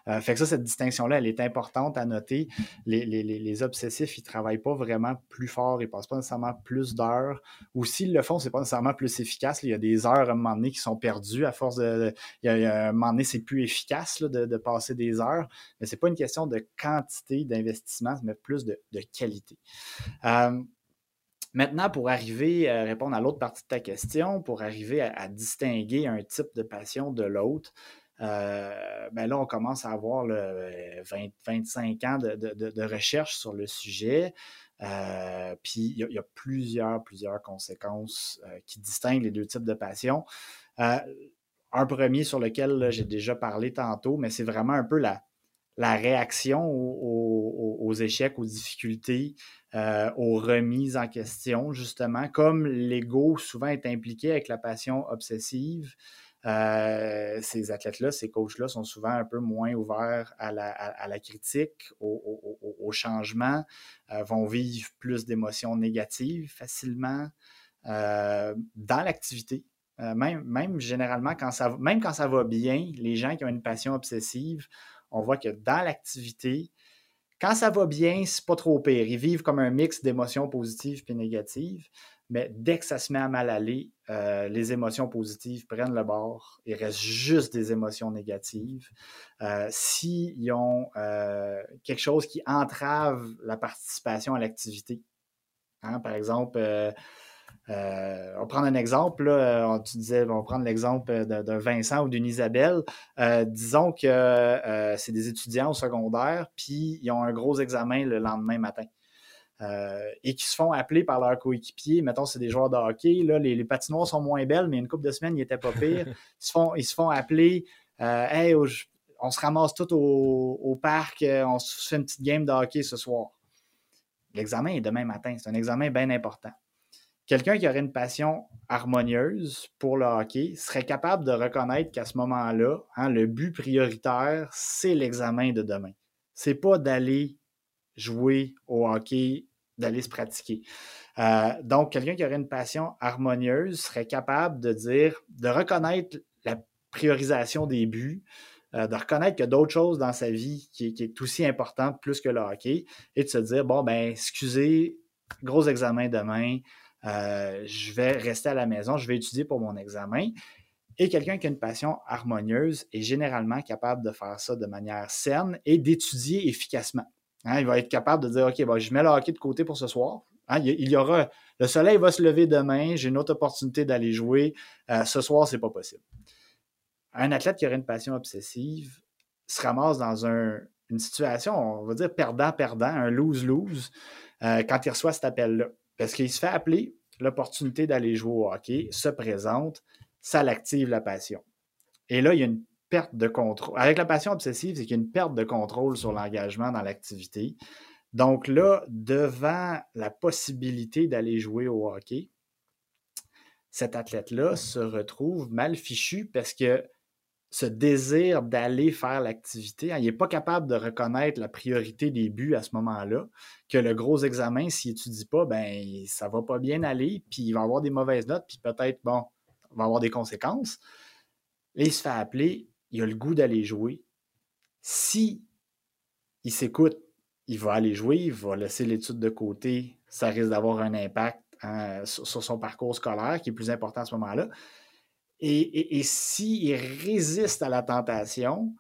Euh, fait que ça, cette distinction-là, elle est importante à noter. Les, obsessifs, ils ne travaillent pas vraiment plus fort, ils ne passent pas nécessairement plus d'heures. Ou s'ils le font, ce n'est pas nécessairement plus efficace. Il y a des heures à un moment donné qui sont perdues à force de. Il y a, un moment donné, c'est plus efficace de, passer des heures. Mais ce n'est pas une question de quantité d'investissement, mais plus de, qualité. Euh, Maintenant, pour arriver à répondre à l'autre partie de ta question, pour arriver à, distinguer un type de passion de l'autre, euh, ben là, on commence à avoir le 25 ans de, recherche sur le sujet. Euh, puis il y, a plusieurs, plusieurs conséquences euh, qui distinguent les deux types de passion. un premier sur lequel j'ai déjà parlé tantôt, mais c'est vraiment un peu la, la réaction aux, échecs, aux difficultés, aux remises en question, justement, comme l'ego souvent est impliqué avec la passion obsessive. Euh, ces athlètes-là, ces coachs-là sont souvent un peu moins ouverts à la, critique, au, changement, euh, vont vivre plus d'émotions négatives facilement euh, dans l'activité. même, même généralement, quand ça, même quand ça va bien, les gens qui ont une passion obsessive, on voit que dans l'activité, Quand ça va bien, c'est pas trop pire. Ils vivent comme un mix d'émotions positives et négatives. Mais dès que ça se met à mal aller, euh, les émotions positives prennent le bord. Il reste juste des émotions négatives. Euh, S'ils ont euh, quelque chose qui entrave la participation à l'activité, hein, par exemple, euh, euh, on va prendre un exemple, là, tu disais, on va prendre l'exemple d'un Vincent ou d'une Isabelle. disons que c'est des étudiants au secondaire, puis ils ont un gros examen le lendemain matin. Euh, et qui se font appeler par leurs coéquipiers. Mettons, c'est des joueurs de hockey. Là, les, patinoires sont moins belles, mais une couple de semaines, ils n'étaient pas pires. (laughs) Ils se font, ils se font appeler euh, Hey, on se ramasse tout au, parc, euh, on se fait une petite game de hockey ce soir. L'examen est demain matin. C'est un examen bien important. Quelqu'un qui aurait une passion harmonieuse pour le hockey serait capable de reconnaître qu'à ce moment-là, hein, le but prioritaire, c'est l'examen de demain. C'est pas d'aller jouer au hockey, d'aller se pratiquer. Euh, donc, quelqu'un qui aurait une passion harmonieuse serait capable de dire, de reconnaître la priorisation des buts, euh, de reconnaître qu'il y a d'autres choses dans sa vie qui, est aussi importante plus que le hockey et de se dire, bon, ben, excusez, gros examen demain, euh, je vais rester à la maison, je vais étudier pour mon examen. Et quelqu'un qui a une passion harmonieuse est généralement capable de faire ça de manière saine et d'étudier efficacement. Hein, il va être capable de dire OK, ben, je mets le hockey de côté pour ce soir. Hein, il, y aura, le soleil va se lever demain, j'ai une autre opportunité d'aller jouer. Euh, ce soir, ce n'est pas possible. Un athlète qui aurait une passion obsessive se ramasse dans une situation, on va dire perdant-perdant, un lose-lose, euh, quand il reçoit cet appel-là. Parce qu'il se fait appeler, l'opportunité d'aller jouer au hockey se présente, ça l'active la passion. Et là, il y a une perte de contrôle. Avec la passion obsessive, c'est qu'il y a une perte de contrôle sur l'engagement dans l'activité. Donc là, devant la possibilité d'aller jouer au hockey, cet athlète-là se retrouve mal fichu parce que ce désir d'aller faire l'activité, hein, il n'est pas capable de reconnaître la priorité des buts à ce moment-là, que le gros examen, s'il n'étudie pas, ben ça va pas bien aller, puis il va avoir des mauvaises notes, puis peut-être, bon, va avoir des conséquences. Là, il se fait appeler, il a le goût d'aller jouer. Si il s'écoute, il va aller jouer, il va laisser l'étude de côté, ça risque d'avoir un impact hein, sur, son parcours scolaire qui est plus important à ce moment-là. Et, s'il résiste à la tentation,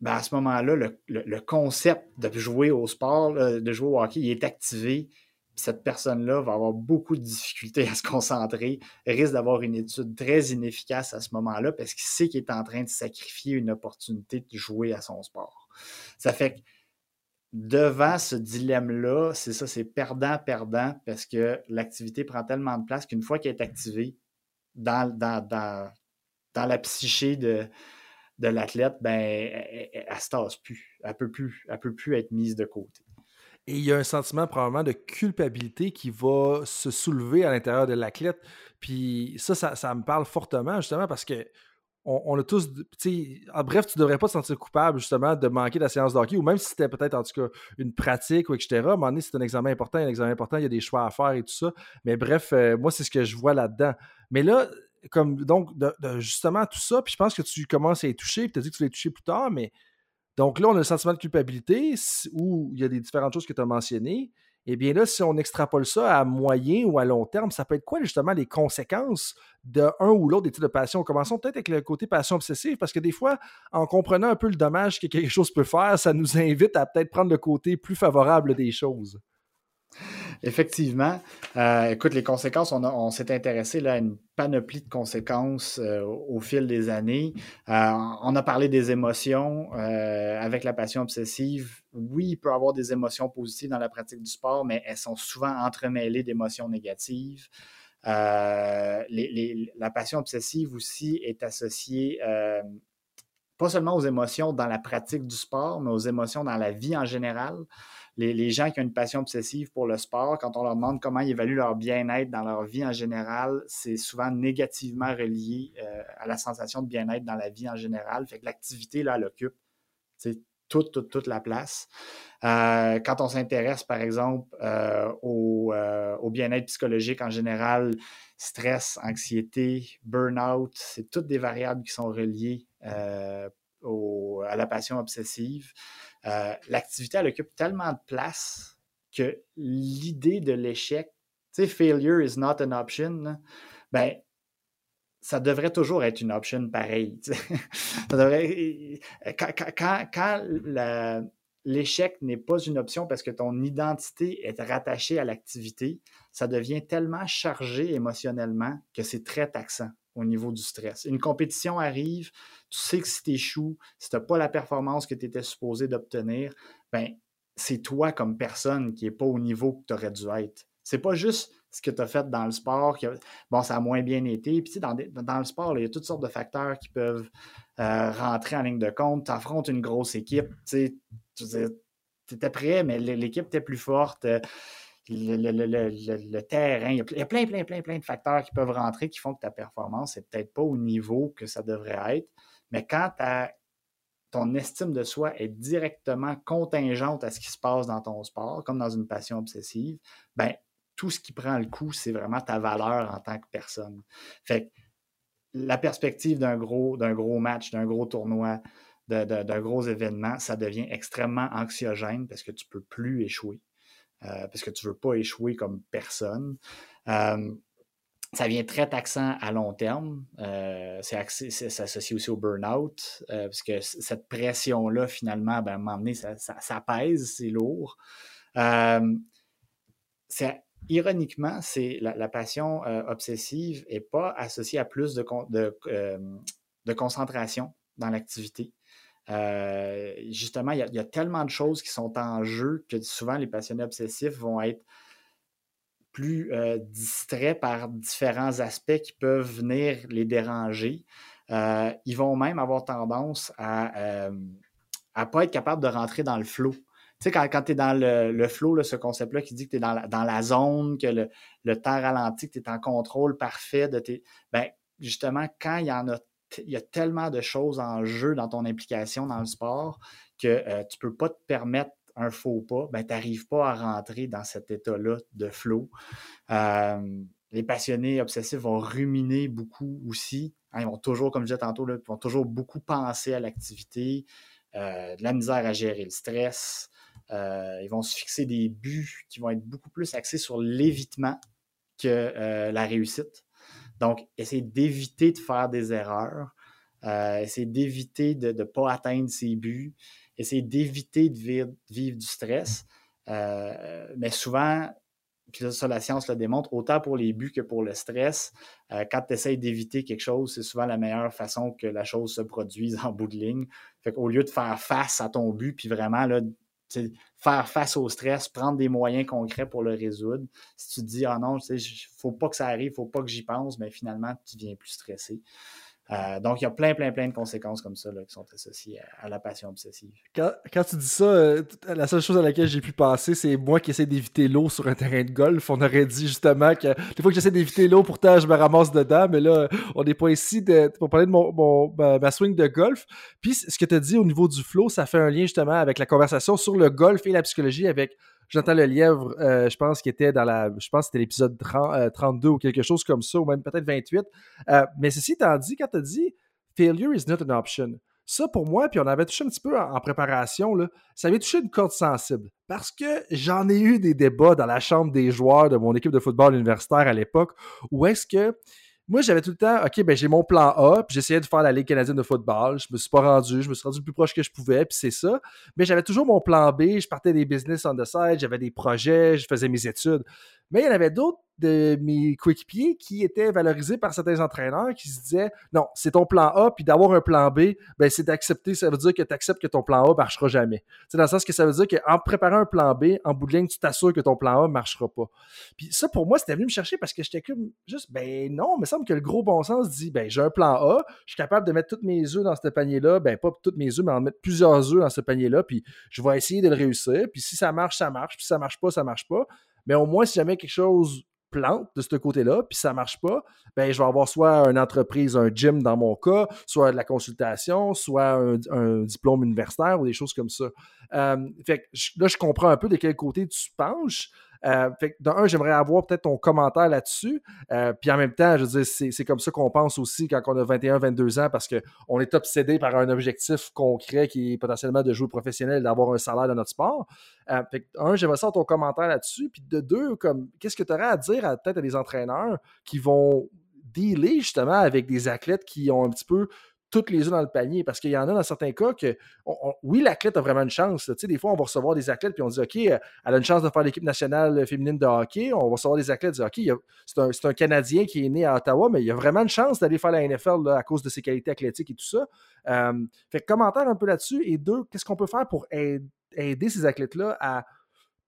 ben à ce moment-là, le, concept de jouer au sport, de jouer au hockey, il est activé cette personne-là va avoir beaucoup de difficultés à se concentrer, risque d'avoir une étude très inefficace à ce moment-là parce qu'il sait qu'il est en train de sacrifier une opportunité de jouer à son sport. Ça fait que devant ce dilemme-là, c'est ça, c'est perdant-perdant parce que l'activité prend tellement de place qu'une fois qu'elle est activée dans, dans, dans, la psyché de, de l'athlète, ben, elle ne se tasse plus. Elle peut, plus, elle peut plus être mise de côté. Et il y a un sentiment probablement de culpabilité qui va se soulever à l'intérieur de l'athlète. Puis ça, ça, me parle fortement, justement, parce que on, a tous. En bref, tu devrais pas te sentir coupable, justement, de manquer la séance de hockey, ou même si c'était peut-être, en tout cas, une pratique, ou etc. À un moment donné, c'est un examen important, un examen important, il y a des choix à faire et tout ça. Mais bref, euh, moi, c'est ce que je vois là-dedans. Mais là, comme donc, justement, tout ça, puis je pense que tu commences à y toucher, puis tu as dit que tu l'as touché plus tard, mais donc là, on a le sentiment de culpabilité où il y a des différentes choses que tu as mentionnées. Eh bien là, si on extrapole ça à moyen ou à long terme, ça peut être quoi justement les conséquences de un ou l'autre des types de passion? Commençons peut-être avec le côté passion obsessive, parce que des fois, en comprenant un peu le dommage que quelque chose peut faire, ça nous invite à peut-être prendre le côté plus favorable des choses. Effectivement. Euh, écoute, les conséquences, on, s'est intéressé à une panoplie de conséquences euh, au fil des années. Euh, on a parlé des émotions avec la passion obsessive. Oui, il peut y avoir des émotions positives dans la pratique du sport, mais elles sont souvent entremêlées d'émotions négatives. la passion obsessive aussi est associée pas seulement aux émotions dans la pratique du sport, mais aux émotions dans la vie en général les, gens qui ont une passion obsessive pour le sport, quand on leur demande comment ils évaluent leur bien-être dans leur vie en général, c'est souvent négativement relié euh, à la sensation de bien-être dans la vie en général. Fait que l'activité, là, elle occupe toute, toute, toute la place. Euh, quand on s'intéresse, par exemple, euh, au, au bien-être psychologique en général, stress, anxiété, burn-out, c'est toutes des variables qui sont reliées à la passion obsessive, euh, l'activité, elle occupe tellement de place que l'idée de l'échec, tu sais, failure is not an option, ben, ça devrait toujours être une option pareille. (laughs) quand, quand, l'échec n'est pas une option parce que ton identité est rattachée à l'activité, ça devient tellement chargé émotionnellement que c'est très taxant au niveau du stress. Une compétition arrive, tu sais que si tu échoues, si tu n'as pas la performance que tu étais supposé d'obtenir, ben c'est toi comme personne qui n'est pas au niveau que tu aurais dû être. C'est pas juste ce que tu as fait dans le sport, que, bon, ça a moins bien été. Puis, dans, dans le sport, il y a toutes sortes de facteurs qui peuvent euh, rentrer en ligne de compte. Tu affrontes une grosse équipe, tu étais prêt, mais l'équipe était plus forte. Euh, le, terrain. Il y, a, plein, plein, plein, plein de facteurs qui peuvent rentrer qui font que ta performance n'est peut-être pas au niveau que ça devrait être. Mais quand ton estime de soi est directement contingente à ce qui se passe dans ton sport, comme dans une passion obsessive, ben, tout ce qui prend le coup, c'est vraiment ta valeur en tant que personne. Fait la perspective d'un gros, d'un gros match, d'un gros tournoi, d'un gros événement, ça devient extrêmement anxiogène parce que tu ne peux plus échouer. Euh, parce que tu ne veux pas échouer comme personne. Euh, ça vient très taxant à long terme. Euh, c'est associé aussi au burn-out, parce que cette pression-là, finalement, ben, à un moment donné, ça, pèse, c'est lourd. ironiquement, c'est la, passion obsessive n'est pas associée à plus de, de concentration dans l'activité. Euh, justement, il y, a, tellement de choses qui sont en jeu que souvent les passionnés obsessifs vont être plus euh, distraits par différents aspects qui peuvent venir les déranger. Euh, ils vont même avoir tendance à ne pas être capables de rentrer dans le flow. Tu sais, quand, tu es dans le, le flow, ce concept-là qui dit que tu es dans la, zone, que le, temps ralentit, que tu es en contrôle parfait de tes. Ben, justement, quand il y en a il y a tellement de choses en jeu dans ton implication dans le sport que euh, tu ne peux pas te permettre un faux pas, ben, tu n'arrives pas à rentrer dans cet état-là de flow. Euh, les passionnés obsessifs vont ruminer beaucoup aussi. Hein, ils vont toujours, comme je disais tantôt, ils vont toujours beaucoup penser à l'activité, euh, de la misère à gérer le stress. ils vont se fixer des buts qui vont être beaucoup plus axés sur l'évitement que la réussite. Donc, essayer d'éviter de faire des erreurs, euh, essayer d'éviter de ne pas atteindre ses buts, essayer d'éviter de vivre, du stress. Euh, mais souvent, puis ça, la science le démontre, autant pour les buts que pour le stress, euh, quand tu essaies d'éviter quelque chose, c'est souvent la meilleure façon que la chose se produise (laughs) en bout de ligne. Fait qu'au lieu de faire face à ton but, puis vraiment là, faire face au stress, prendre des moyens concrets pour le résoudre. Si tu te dis, ah non, il ne faut pas que ça arrive, il ne faut pas que j'y pense, mais finalement, tu deviens plus stressé. Euh, donc, il y a plein, plein, plein de conséquences comme ça qui sont associées à, la passion obsessive. Quand, tu dis ça, euh, la seule chose à laquelle j'ai pu penser, c'est moi qui essaie d'éviter l'eau sur un terrain de golf. On aurait dit justement que des fois que j'essaie d'éviter l'eau, pourtant je me ramasse dedans, mais là, on n'est pas ici pour parler de mon, ma, swing de golf. Puis, ce que tu as dit au niveau du flow, ça fait un lien justement avec la conversation sur le golf et la psychologie avec J'entends le lièvre, euh, je pense qu'il était dans la. Je pense c'était l'épisode 32 ou quelque chose comme ça, ou même peut-être 28. mais ceci étant dit, quand tu as dit failure is not an option, ça pour moi, puis on avait touché un petit peu en, préparation, là, ça avait touché une corde sensible. Parce que j'en ai eu des débats dans la chambre des joueurs de mon équipe de football universitaire à l'époque, où est-ce que moi, j'avais tout le temps, OK, ben j'ai mon plan A, puis j'essayais de faire la Ligue canadienne de football. Je me suis pas rendu, je me suis rendu le plus proche que je pouvais, puis c'est ça. Mais j'avais toujours mon plan B, je partais des business on the side, j'avais des projets, je faisais mes études. Mais il y en avait d'autres de mes coéquipiers qui étaient valorisés par certains entraîneurs qui se disaient non, c'est ton plan A, puis d'avoir un plan B, ben, c'est d'accepter, ça veut dire que tu acceptes que ton plan A marchera jamais. C'est dans le sens que ça veut dire qu'en préparant un plan B, en bout de ligne, tu t'assures que ton plan A marchera pas. Puis ça, pour moi, c'était venu me chercher parce que j'étais comme juste, ben non, il me semble que le gros bon sens dit, ben j'ai un plan A, je suis capable de mettre tous mes œufs dans ce panier-là, ben pas tous mes œufs, mais en mettre plusieurs œufs dans ce panier-là, puis je vais essayer de le réussir, puis si ça marche, ça marche, puis si ça marche pas, ça marche pas. Mais au moins, si jamais quelque chose plante de ce côté-là, puis ça marche pas, ben je vais avoir soit une entreprise, un gym dans mon cas, soit de la consultation, soit un, diplôme universitaire ou des choses comme ça. Euh, fait là, je comprends un peu de quel côté tu penches. Euh, fait d'un, j'aimerais avoir peut-être ton commentaire là-dessus. Euh, puis en même temps, je veux dire, c'est comme ça qu'on pense aussi quand on a 21, 22 ans parce qu'on est obsédé par un objectif concret qui est potentiellement de jouer professionnel, d'avoir un salaire dans notre sport. Euh, fait un, j'aimerais ça ton commentaire là-dessus. Puis de deux, comme qu'est-ce que tu aurais à dire à peut-être à des entraîneurs qui vont dealer justement avec des athlètes qui ont un petit peu toutes les œufs dans le panier. Parce qu'il y en a dans certains cas que, oui, l'athlète a vraiment une chance. Tu sais, des fois, on va recevoir des athlètes puis on dit, OK, elle a une chance de faire l'équipe nationale féminine de hockey. On va recevoir des athlètes et dire, OK, c'est un, Canadien qui est né à Ottawa, mais il a vraiment une chance d'aller faire la NFL à cause de ses qualités athlétiques et tout ça. Euh, fait commentaire un peu là-dessus. Et deux, qu'est-ce qu'on peut faire pour aider ces athlètes-là à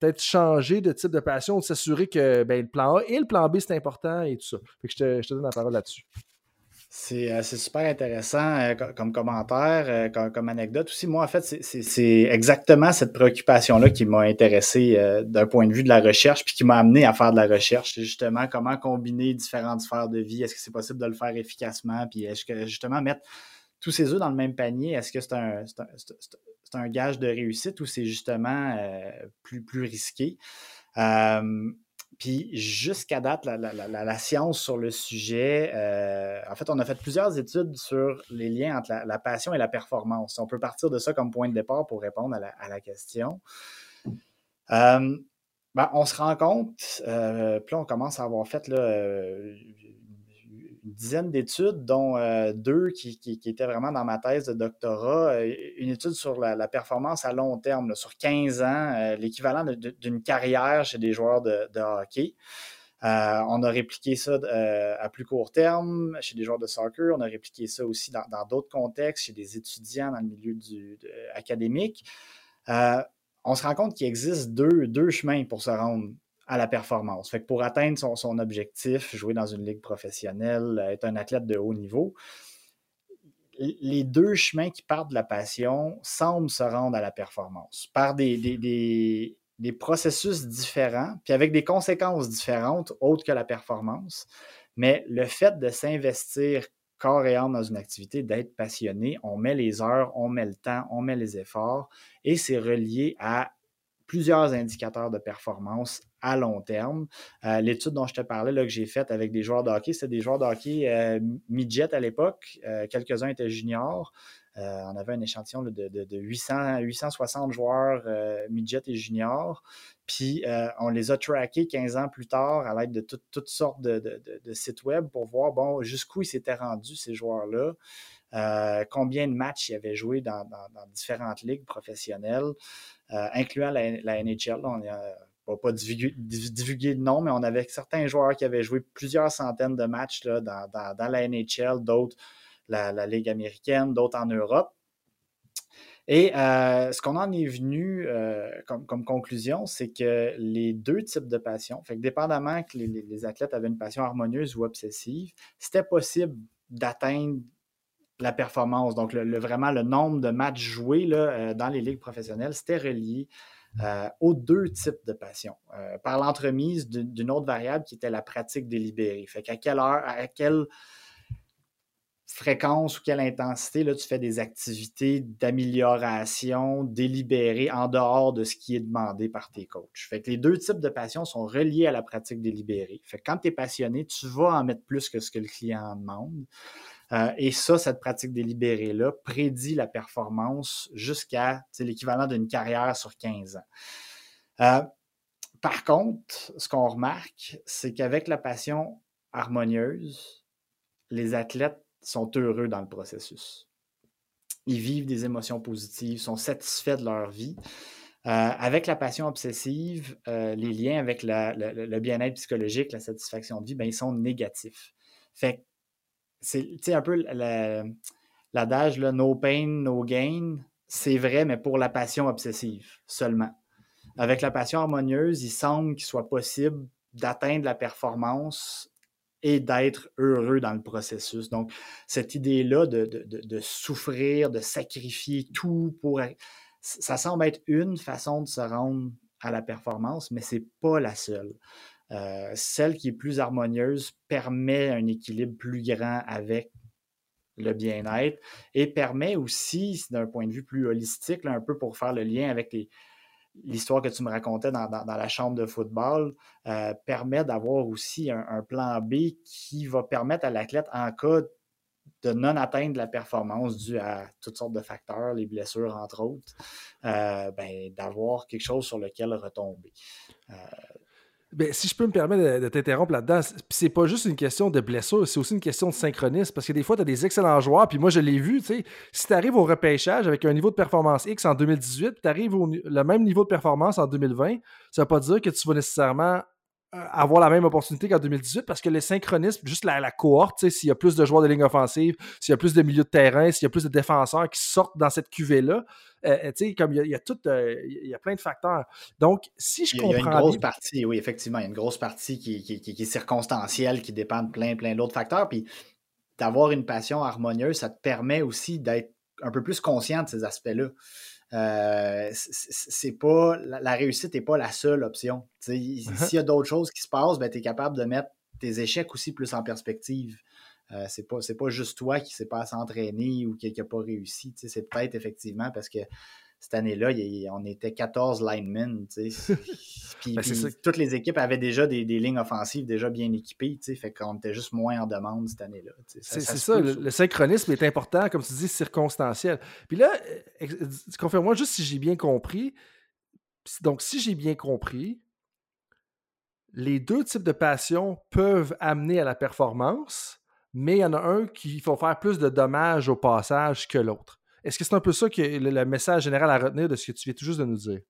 peut-être changer de type de passion, de s'assurer que ben, le plan A et le plan B, c'est important et tout ça? Fait que je te, je te donne la parole là-dessus. Euh, c'est super intéressant euh, comme commentaire, euh, comme, anecdote aussi. Moi, en fait, c'est exactement cette préoccupation-là qui m'a intéressé d'un point de vue de la recherche, puis qui m'a amené à faire de la recherche. Justement comment combiner différentes sphères de vie. Est-ce que c'est possible de le faire efficacement? Puis est-ce que justement mettre tous ces œufs dans le même panier, est-ce que c'est un, un, gage de réussite ou c'est justement plus, plus risqué? Puis jusqu'à date, la, science sur le sujet, euh, en fait, on a fait plusieurs études sur les liens entre la, passion et la performance. On peut partir de ça comme point de départ pour répondre à la, question. Euh, ben, on se rend compte, euh, puis là, on commence à avoir fait là, une dizaine d'études, dont euh, deux qui, étaient vraiment dans ma thèse de doctorat. Euh, une étude sur la, performance à long terme, sur 15 ans, euh, l'équivalent d'une carrière chez des joueurs de, hockey. on a répliqué ça à plus court terme chez des joueurs de soccer. On a répliqué ça aussi dans d'autres contextes, chez des étudiants dans le milieu du, académique. on se rend compte qu'il existe deux, deux chemins pour se rendre à la performance. Fait pour atteindre son, objectif, jouer dans une ligue professionnelle, euh, être un athlète de haut niveau, les deux chemins qui partent de la passion semblent se rendre à la performance par des, des, processus différents, puis avec des conséquences différentes autres que la performance. Mais le fait de s'investir corps et âme dans une activité, d'être passionné, on met les heures, on met le temps, on met les efforts, et c'est relié à plusieurs indicateurs de performance à long terme. Euh, l'étude dont je te parlais, là, que j'ai faite avec des joueurs de hockey, c'était des joueurs de hockey euh, midget à l'époque. Euh, quelques-uns étaient juniors. on avait un échantillon de, de, 800, 860 joueurs midget et juniors. Puis on les a trackés 15 ans plus tard à l'aide de toutes sortes de, sites web pour voir bon, jusqu'où ils s'étaient rendus, ces joueurs-là. Combien de matchs ils avaient joué dans, différentes ligues professionnelles, incluant la, NHL. on ne va pas divulguer, de nom, mais on avait certains joueurs qui avaient joué plusieurs centaines de matchs dans, la NHL, d'autres la, Ligue américaine, d'autres en Europe. Et euh, ce qu'on en est venu euh, comme, conclusion, c'est que les deux types de passion, fait que dépendamment que les, athlètes avaient une passion harmonieuse ou obsessive, c'était possible d'atteindre la performance. Donc, le, vraiment, le nombre de matchs joués là, euh, dans les ligues professionnelles, c'était relié euh, aux deux types de passion, euh, par l'entremise d'une autre variable qui était la pratique délibérée. Fait qu'à quelle heure, à quelle fréquence ou quelle intensité là, tu fais des activités d'amélioration délibérées en dehors de ce qui est demandé par tes coachs? Fait que les deux types de passion sont reliés à la pratique délibérée. Fait que quand tu es passionné, tu vas en mettre plus que ce que le client en demande. Euh, et ça, cette pratique délibérée-là prédit la performance jusqu'à l'équivalent d'une carrière sur 15 ans. Euh, par contre, ce qu'on remarque, c'est qu'avec la passion harmonieuse, les athlètes sont heureux dans le processus. Ils vivent des émotions positives, sont satisfaits de leur vie. Euh, avec la passion obsessive, les liens avec le bien-être psychologique, la satisfaction de vie, ben, ils sont négatifs. Fait c'est un peu l'adage no pain, no gain. C'est vrai, mais pour la passion obsessive seulement. Avec la passion harmonieuse, il semble qu'il soit possible d'atteindre la performance et d'être heureux dans le processus. Donc, cette idée-là de, souffrir, de sacrifier tout pour. Ça semble être une façon de se rendre à la performance, mais ce n'est pas la seule. Euh, celle qui est plus harmonieuse permet un équilibre plus grand avec le bien-être et permet aussi, d'un point de vue plus holistique, un peu pour faire le lien avec l'histoire que tu me racontais dans, la chambre de football euh, permet d'avoir aussi un, plan B qui va permettre à l'athlète, en cas de non-atteinte de la performance due à toutes sortes de facteurs, les blessures entre autres, euh, ben, d'avoir quelque chose sur lequel retomber. Ben, si je peux me permettre de, t'interrompre là-dedans, c'est pas juste une question de blessure, c'est aussi une question de synchronisme. Parce que des fois, tu as des excellents joueurs, puis moi, je l'ai vu, tu sais, si tu arrives au repêchage avec un niveau de performance X en 2018, tu arrives au même niveau de performance en 2020, ça veut pas dire que tu vas nécessairement avoir la même opportunité qu'en 2018 parce que le synchronisme, juste la, la cohorte, s'il y a plus de joueurs de ligne offensive, s'il y a plus de milieux de terrain, s'il y a plus de défenseurs qui sortent dans cette cuvée-là, euh, comme il y a, tout, euh, il y a plein de facteurs. Donc, si je comprends. Il y a une grosse partie, oui, effectivement, il y a une grosse partie qui, qui, est circonstancielle, qui dépend de plein, plein d'autres facteurs. Puis d'avoir une passion harmonieuse, ça te permet aussi d'être un peu plus conscient de ces aspects-là. Euh, c'est pas la, réussite n'est pas la seule option. S'il y a d'autres choses qui se passent, ben, tu es capable de mettre tes échecs aussi plus en perspective. Euh, c'est pas, pas juste toi qui ne sais pas s'entraîner ou qui n'a pas réussi. C'est peut-être effectivement parce que cette année-là, on était 14 linemen. (laughs) puis, ben, toutes les équipes avaient déjà des, lignes offensives déjà bien équipées. Fait qu'on était juste moins en demande cette année-là. C'est ça, le, synchronisme est important, comme tu dis, circonstanciel. Puis là, confirme-moi juste si j'ai bien compris. Donc, si j'ai bien compris, les deux types de passions peuvent amener à la performance, mais il y en a un qui faut faire plus de dommages au passage que l'autre. Est-ce que c'est un peu ça que le, message général à retenir de ce que tu viens tout juste de nous dire?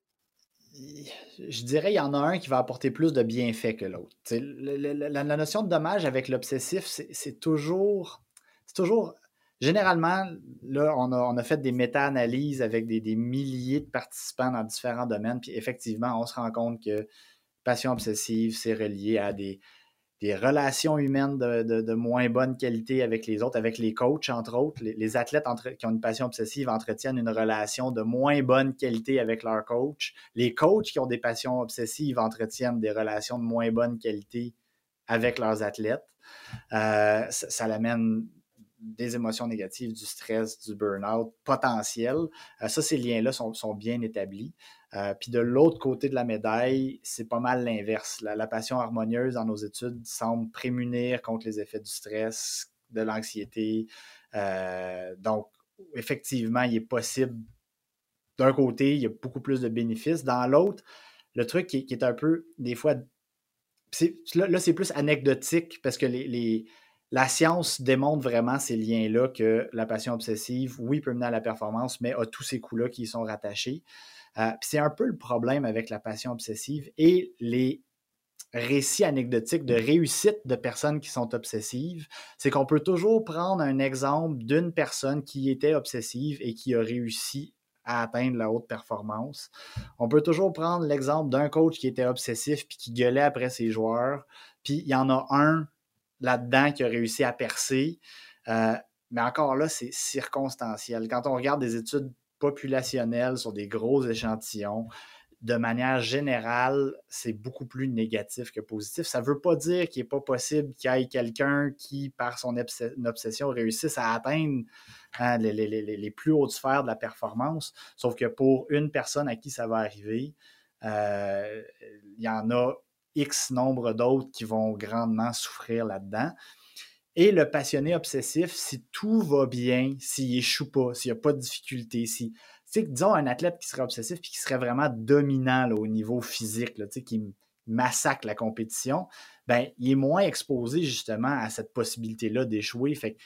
Je dirais qu'il y en a un qui va apporter plus de bienfaits que l'autre. La, notion de dommage avec l'obsessif, c'est toujours, toujours. Généralement, là, on a, fait des méta-analyses avec des, des, milliers de participants dans différents domaines, puis effectivement, on se rend compte que passion obsessive, c'est relié à des, des relations humaines de, moins bonne qualité avec les autres, avec les coachs, entre autres. Les, athlètes qui ont une passion obsessive entretiennent une relation de moins bonne qualité avec leur coach. Les coachs qui ont des passions obsessives entretiennent des relations de moins bonne qualité avec leurs athlètes. Euh, ça, l'amène des émotions négatives, du stress, du burn-out potentiel. Euh, ça, ces liens-là sont, bien établis. Euh, puis de l'autre côté de la médaille, c'est pas mal l'inverse. La, passion harmonieuse dans nos études semble prémunir contre les effets du stress, de l'anxiété. Euh, donc, effectivement, il est possible, d'un côté, il y a beaucoup plus de bénéfices. Dans l'autre, le truc qui, est un peu, des fois, là, c'est plus anecdotique parce que les, la science démontre vraiment ces liens-là que la passion obsessive, oui, peut mener à la performance, mais a tous ces coups-là qui y sont rattachés. Euh, c'est un peu le problème avec la passion obsessive et les récits anecdotiques de réussite de personnes qui sont obsessives, c'est qu'on peut toujours prendre un exemple d'une personne qui était obsessive et qui a réussi à atteindre la haute performance. On peut toujours prendre l'exemple d'un coach qui était obsessif puis qui gueulait après ses joueurs, puis il y en a un là-dedans qui a réussi à percer. Euh, mais encore là, c'est circonstanciel. Quand on regarde des études populationnel sur des gros échantillons, de manière générale, c'est beaucoup plus négatif que positif. Ça ne veut pas dire qu'il n'est pas possible qu'il y ait quelqu'un qui, par son obsession, réussisse à atteindre hein, les, plus hautes sphères de la performance. Sauf que pour une personne à qui ça va arriver, euh, il y en a X nombre d'autres qui vont grandement souffrir là-dedans. Et le passionné obsessif, si tout va bien, s'il échoue pas, s'il n'y a pas de difficulté, si, disons, un athlète qui serait obsessif et qui serait vraiment dominant au niveau physique, qui massacre la compétition, ben, il est moins exposé justement à cette possibilité-là d'échouer. Fait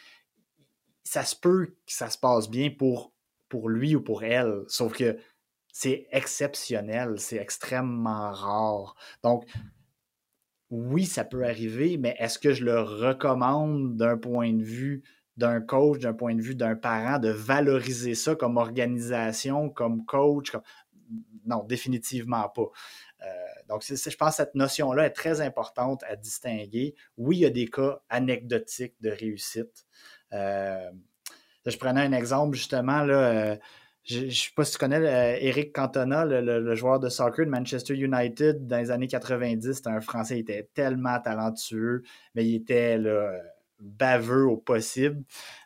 ça se peut que ça se passe bien pour lui ou pour elle, sauf que c'est exceptionnel, c'est extrêmement rare. Donc, oui, ça peut arriver, mais est-ce que je le recommande d'un point de vue d'un coach, d'un point de vue d'un parent, de valoriser ça comme organisation, comme coach? Non, définitivement pas. Euh, donc, je pense que cette notion-là est très importante à distinguer. Oui, il y a des cas anecdotiques de réussite. Euh, je prenais un exemple justement, là, euh, je ne sais pas si tu connais euh, Eric Cantona, le, joueur de soccer de Manchester United dans les années 90. C'était un Français, il était tellement talentueux, mais il était baveux au possible.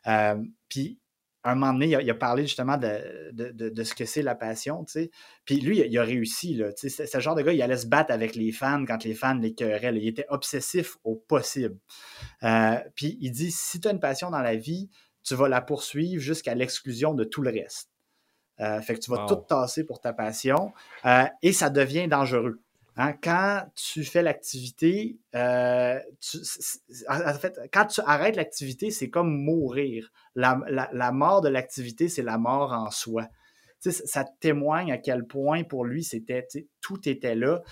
Euh, puis un moment donné, il a, parlé justement de, ce que c'est la passion. Puis lui, il a, réussi, là. Tu sais, le genre de gars, il allait se battre avec les fans quand les fans l'écœuraient. Il était obsessif au possible. Euh, puis il dit, si tu as une passion dans la vie, tu vas la poursuivre jusqu'à l'exclusion de tout le reste. Euh, fait que tu vas tout tasser pour ta passion euh, et ça devient dangereux. Hein. Quand tu fais l'activité, en fait, quand tu arrêtes l'activité, c'est comme mourir la, mort de l'activité, c'est la mort en soi. ça témoigne à quel point pour lui, c'était tout était là.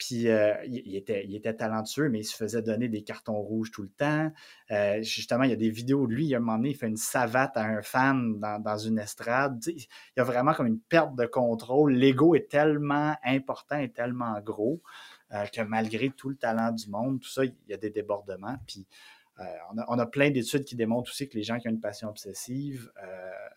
Puis euh, il, était, il était talentueux, mais il se faisait donner des cartons rouges tout le temps. Euh, justement, il y a des vidéos de lui, il a un moment donné, il fait une savate à un fan dans, une estrade. il y a vraiment comme une perte de contrôle. L'ego est tellement important et tellement gros euh, que malgré tout le talent du monde, tout ça, il y a des débordements. Puis euh, on, a, plein d'études qui démontrent aussi que les gens qui ont une passion obsessive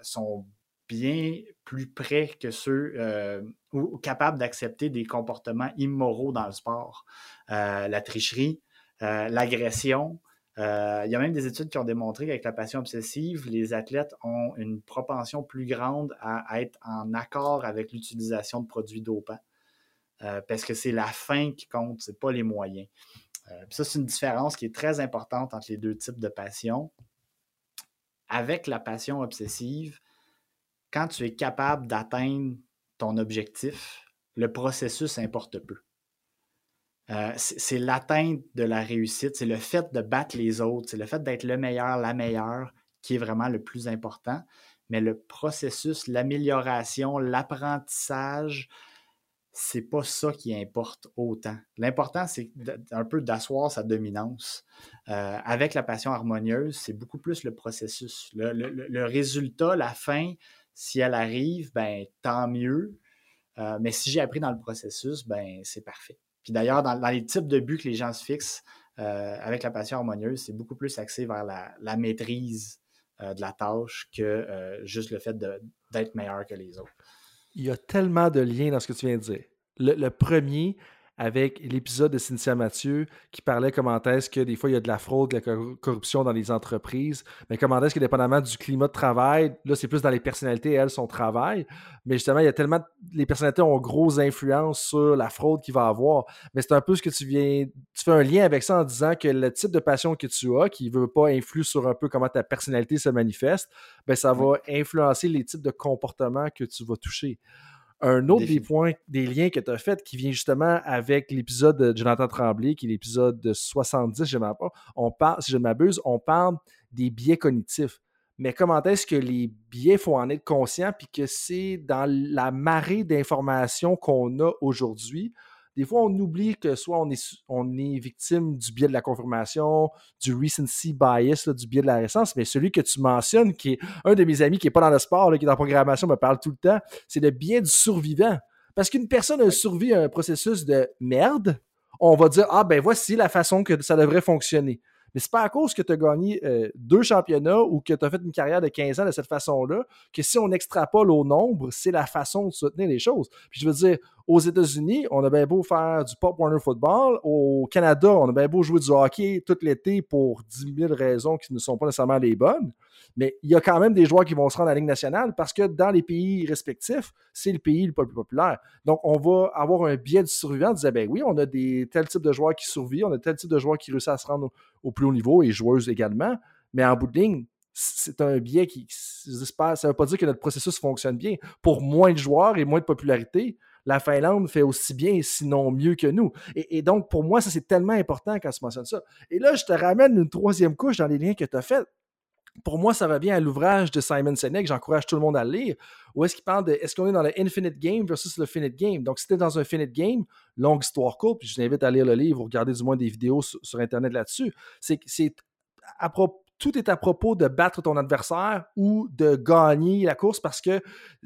sont bien plus près que ceux ou, capables d'accepter des comportements immoraux dans le sport. la tricherie, l'agression. il y a même des études qui ont démontré qu'avec la passion obsessive, les athlètes ont une propension plus grande à être en accord avec l'utilisation de produits dopants. parce que c'est la fin qui compte, ce n'est pas les moyens. Euh, ça, c'est une différence qui est très importante entre les deux types de passion. Avec la passion obsessive, quand tu es capable d'atteindre ton objectif, le processus importe peu. Euh, c'est l'atteinte de la réussite, c'est le fait de battre les autres, c'est le fait d'être le meilleur, la meilleure qui est vraiment le plus important. Mais le processus, l'amélioration, l'apprentissage, c'est pas ça qui importe autant. L'important, c'est un peu d'asseoir sa dominance. Euh, avec la passion harmonieuse, c'est beaucoup plus le processus. Le, résultat, la fin, si elle arrive, ben tant mieux. Euh, mais si j'ai appris dans le processus, ben c'est parfait. Puis d'ailleurs, dans, les types de buts que les gens se fixent euh, avec la passion harmonieuse, c'est beaucoup plus axé vers la, maîtrise de la tâche que juste le fait d'être meilleur que les autres il y a tellement de liens dans ce que tu viens de dire. Le, premier, avec l'épisode de Cynthia Mathieu qui parlait comment est-ce que des fois il y a de la fraude, de la corruption dans les entreprises, mais comment est-ce que dépendamment du climat de travail, là c'est plus dans les personnalités, elles, son travail, mais justement il y a tellement, les personnalités ont grosse influence sur la fraude qu'il va avoir, mais c'est un peu ce que tu viens, tu fais un lien avec ça en disant que le type de passion que tu as, qui ne veut pas influer sur un peu comment ta personnalité se manifeste, ben ça va influencer les types de comportements que tu vas toucher. Un autre des points, des liens que tu as fait qui vient justement avec l'épisode de Jonathan Tremblay, qui est l'épisode de 70, je pas, on parle, si je ne m'abuse, on parle des biais cognitifs. Mais comment est-ce que les biais, faut en être conscient, puis que c'est dans la marée d'informations qu'on a aujourd'hui, des fois, on oublie que soit on est, on est victime du biais de la confirmation, du recency bias, du biais de la récence, mais celui que tu mentionnes, qui est un de mes amis qui n'est pas dans le sport, qui est dans la programmation, me parle tout le temps, c'est le biais du survivant. Parce qu'une personne a survécu à un processus de merde, on va dire Ah, ben voici la façon que ça devrait fonctionner. Mais c'est pas à cause que tu as gagné euh, deux championnats ou que tu as fait une carrière de 15 ans de cette façon-là que si on extrapole au nombre, c'est la façon de soutenir les choses. Puis je veux dire, aux États-Unis, on a bien beau faire du Pop Warner Football. Au Canada, on a bien beau jouer du hockey tout l'été pour 10 000 raisons qui ne sont pas nécessairement les bonnes. Mais il y a quand même des joueurs qui vont se rendre à la Ligue nationale parce que dans les pays respectifs, c'est le pays le plus populaire. Donc, on va avoir un biais de survivant en disant, ben oui, on a des tel type de joueurs qui survivent, on a tel type de joueurs qui réussissent à se rendre au, plus haut niveau et joueuses également. Mais en bout de ligne, c'est un biais qui, ça ne veut pas dire que notre processus fonctionne bien. Pour moins de joueurs et moins de popularité, la Finlande fait aussi bien, sinon mieux que nous. Et, donc, pour moi, ça, c'est tellement important quand tu mentionnes ça. Et là, je te ramène une troisième couche dans les liens que tu as faits. Pour moi, ça revient à l'ouvrage de Simon Sinek, j'encourage tout le monde à le lire, où est-ce qu'il parle de est-ce qu'on est dans le infinite game versus le finite game? Donc, si tu es dans un finite game, longue histoire courte, puis je t'invite à lire le livre ou regarder du moins des vidéos sur, Internet là-dessus, c'est à propos tout est à propos de battre ton adversaire ou de gagner la course parce que,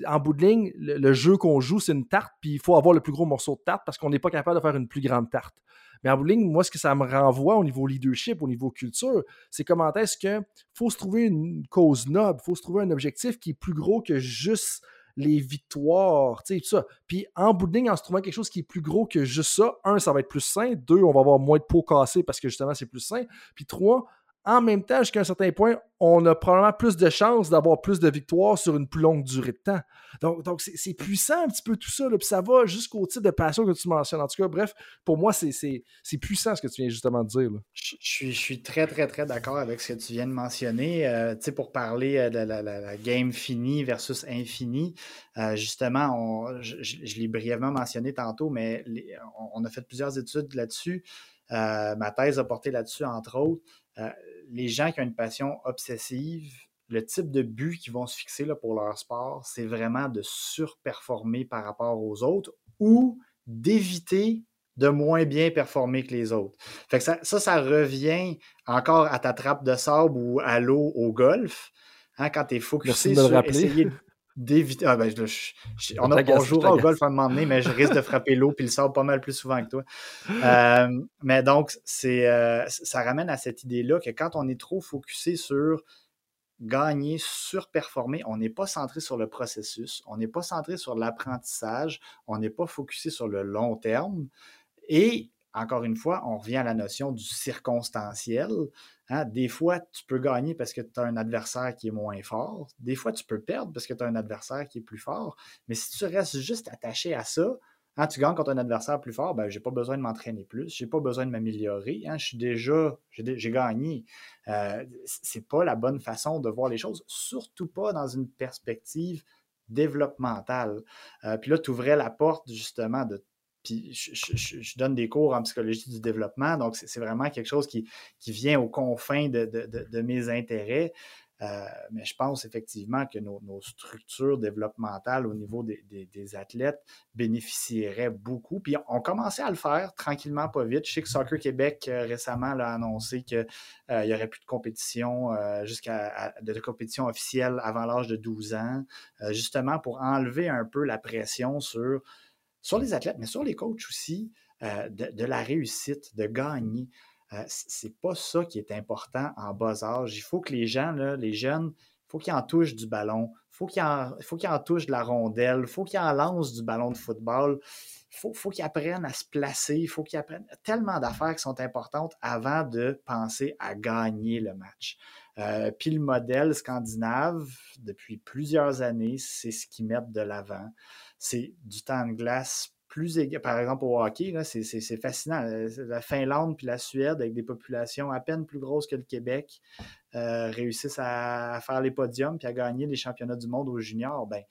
en bout de ligne, le, jeu qu'on joue, c'est une tarte, puis il faut avoir le plus gros morceau de tarte parce qu'on n'est pas capable de faire une plus grande tarte. Mais en bout de ligne, moi, ce que ça me renvoie au niveau leadership, au niveau culture, c'est comment est-ce qu'il faut se trouver une cause noble, faut se trouver un objectif qui est plus gros que juste les victoires, tu sais, tout ça. Puis en bout de ligne, en se trouvant quelque chose qui est plus gros que juste ça, un, ça va être plus sain. Deux, on va avoir moins de peau cassée parce que justement, c'est plus sain. Puis trois, en même temps, jusqu'à un certain point, on a probablement plus de chances d'avoir plus de victoires sur une plus longue durée de temps. Donc, donc c'est puissant un petit peu tout ça, puis ça va jusqu'au type de passion que tu mentionnes. En tout cas, bref, pour moi, c'est puissant ce que tu viens justement de dire. Je, suis, je suis très, très, très d'accord avec ce que tu viens de mentionner. Euh, tu sais, pour parler euh, de la, game finie versus infinie, euh, justement, je, l'ai brièvement mentionné tantôt, mais on, a fait plusieurs études là-dessus. ma thèse a porté là-dessus, entre autres les gens qui ont une passion obsessive, le type de but qu'ils vont se fixer là, pour leur sport, c'est vraiment de surperformer par rapport aux autres ou d'éviter de moins bien performer que les autres. Fait ça, ça, revient encore à ta trappe de sable ou à l'eau au golf. Hein, quand tu es focusé sur essayer d'éviter. Ah, ben, on, a, jouera au golf à un moment donné, mais je risque de frapper l'eau puis le sable pas mal plus souvent que toi. (laughs) Euh, mais donc, c'est, euh, ça ramène à cette idée-là que quand on est trop focusé sur gagner, surperformer, on n'est pas centré sur le processus, on n'est pas centré sur l'apprentissage, on n'est pas focusé sur le long terme. Et encore une fois, on revient à la notion du circonstanciel. Hein. Des fois, tu peux gagner parce que tu as un adversaire qui est moins fort. Des fois, tu peux perdre parce que tu as un adversaire qui est plus fort. Mais si tu restes juste attaché à ça, hein, tu gagnes contre un adversaire plus fort, ben, je n'ai pas besoin de m'entraîner plus, je n'ai pas besoin de m'améliorer. Hein, je suis déjà, j'ai gagné. Euh, Ce n'est pas la bonne façon de voir les choses, surtout pas dans une perspective développementale. Euh, puis là, tu ouvrais la porte justement de je, donne des cours en psychologie du développement, donc c'est vraiment quelque chose qui, vient aux confins de, mes intérêts. Euh, mais je pense effectivement que nos, structures développementales au niveau des, athlètes bénéficieraient beaucoup. Puis on commençait à le faire tranquillement, pas vite. Je sais que Soccer Québec euh, récemment a annoncé qu'il euh, n'y aurait plus de compétition jusqu'à de compétition officielle avant l'âge de 12 ans, justement pour enlever un peu la pression sur sur les athlètes, mais sur les coachs aussi, euh, de, la réussite, de gagner. Euh, c'est pas ça qui est important en bas âge. Il faut que les gens, les jeunes, il faut qu'ils en touchent du ballon, il faut qu'ils en touchent de la rondelle, il faut qu'ils en lancent du ballon de football, il faut, faut qu'ils apprennent à se placer, il faut qu'ils apprennent tellement d'affaires qui sont importantes avant de penser à gagner le match. Euh, puis le modèle scandinave, depuis plusieurs années, c'est ce qu'ils mettent de l'avant c'est du temps de glace plus égal. Par exemple, au hockey, c'est fascinant. Euh, la Finlande puis la Suède, avec des populations à peine plus grosses que le Québec, euh, réussissent à, faire les podiums puis à gagner les championnats du monde aux juniors. Ben,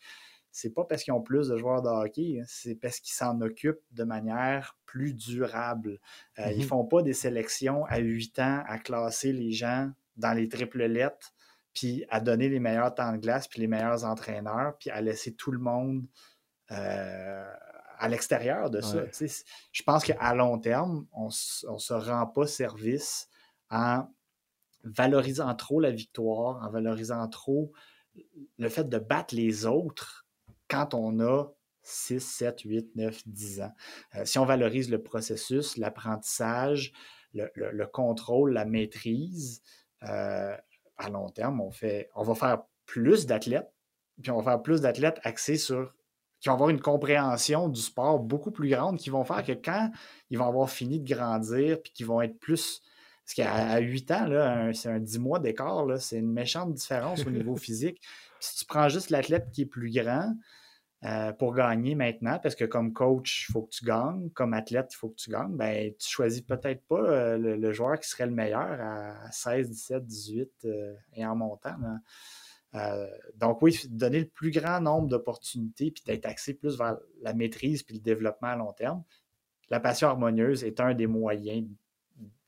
c'est pas parce qu'ils ont plus de joueurs de hockey, hein, c'est parce qu'ils s'en occupent de manière plus durable. Euh, ils ne mm-hmm. font pas des sélections à 8 ans à classer les gens dans les triples lettres, puis à donner les meilleurs temps de glace, puis les meilleurs entraîneurs, puis à laisser tout le monde euh, à l'extérieur de ça. Je pense qu'à long terme, on ne se rend pas service en valorisant trop la victoire, en valorisant trop le fait de battre les autres quand on a 6, 7, 8, 9, 10 ans. Euh, si on valorise le processus, l'apprentissage, le, contrôle, la maîtrise, euh, à long terme, on, fait, on va faire plus d'athlètes, puis on va faire plus d'athlètes axés sur qui vont avoir une compréhension du sport beaucoup plus grande, qui vont faire que quand ils vont avoir fini de grandir, puis qu'ils vont être plus. Parce qu'à 8 ans, c'est un 10 mois d'écart, c'est une méchante différence au niveau (laughs) physique. si tu prends juste l'athlète qui est plus grand euh, pour gagner maintenant, parce que comme coach, il faut que tu gagnes, comme athlète, il faut que tu gagnes, ben, tu choisis peut-être pas euh, le, joueur qui serait le meilleur à 16, 17, 18 et en montant. Euh, donc oui, donner le plus grand nombre d'opportunités puis d'être axé plus vers la maîtrise puis le développement à long terme. La passion harmonieuse est un des moyens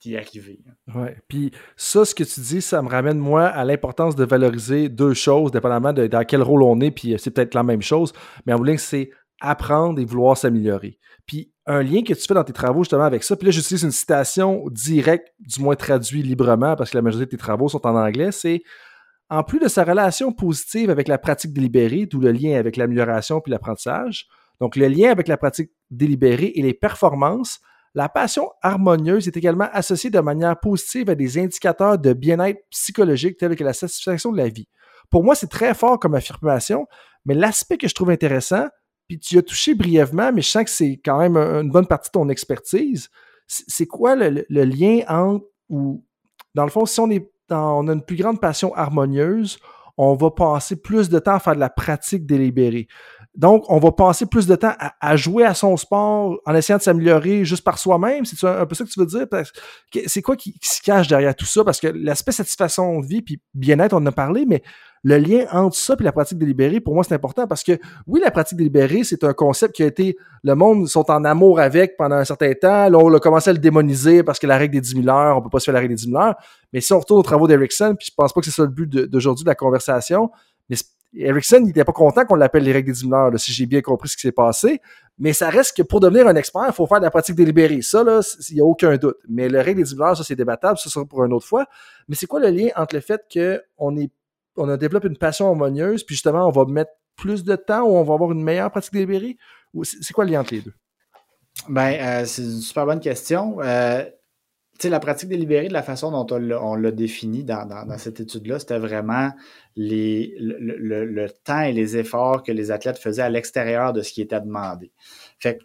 d'y arriver. Hein. Oui, puis ça, ce que tu dis, ça me ramène, moi, à l'importance de valoriser deux choses, dépendamment de dans quel rôle on est, puis c'est peut-être la même chose, mais en bout c'est apprendre et vouloir s'améliorer. Puis un lien que tu fais dans tes travaux justement avec ça, puis là j'utilise une citation directe, du moins traduite librement, parce que la majorité de tes travaux sont en anglais, c'est en plus de sa relation positive avec la pratique délibérée, d'où le lien avec l'amélioration puis l'apprentissage, donc le lien avec la pratique délibérée et les performances, la passion harmonieuse est également associée de manière positive à des indicateurs de bien-être psychologique tels que la satisfaction de la vie. Pour moi, c'est très fort comme affirmation, mais l'aspect que je trouve intéressant, puis tu as touché brièvement, mais je sens que c'est quand même une bonne partie de ton expertise, c'est quoi le, le lien entre, ou dans le fond, si on est on a une plus grande passion harmonieuse, on va passer plus de temps à faire de la pratique délibérée. Donc, on va passer plus de temps à, jouer à son sport en essayant de s'améliorer juste par soi-même. C'est un, peu ça que tu veux dire? C'est quoi qui, se cache derrière tout ça? Parce que l'aspect satisfaction de vie puis bien-être, on en a parlé, mais le lien entre ça et la pratique délibérée, pour moi, c'est important parce que oui, la pratique délibérée, c'est un concept qui a été, le monde sont en amour avec pendant un certain temps. Là, on a commencé à le démoniser parce que la règle des 10 000 heures, on peut pas se faire la règle des 10 000 heures. Mais si on retourne aux travaux d'Erickson, puis je pense pas que c'est ça le but d'aujourd'hui de, la conversation, mais Erickson, il était pas content qu'on l'appelle les règles des 10 000 heures, si j'ai bien compris ce qui s'est passé. Mais ça reste que pour devenir un expert, il faut faire de la pratique délibérée. Ça, là, il n'y a aucun doute. Mais le règle des 10 000 heures, ça, c'est débattable. Ça sera pour une autre fois. Mais c'est quoi le lien entre le fait qu'on est on a développé une passion harmonieuse, puis justement, on va mettre plus de temps ou on va avoir une meilleure pratique délibérée? C'est quoi le lien entre les deux? Ben, euh, c'est une super bonne question. Euh, la pratique délibérée, de la façon dont on l'a défini dans, cette étude-là, c'était vraiment les, le, temps et les efforts que les athlètes faisaient à l'extérieur de ce qui était demandé. Fait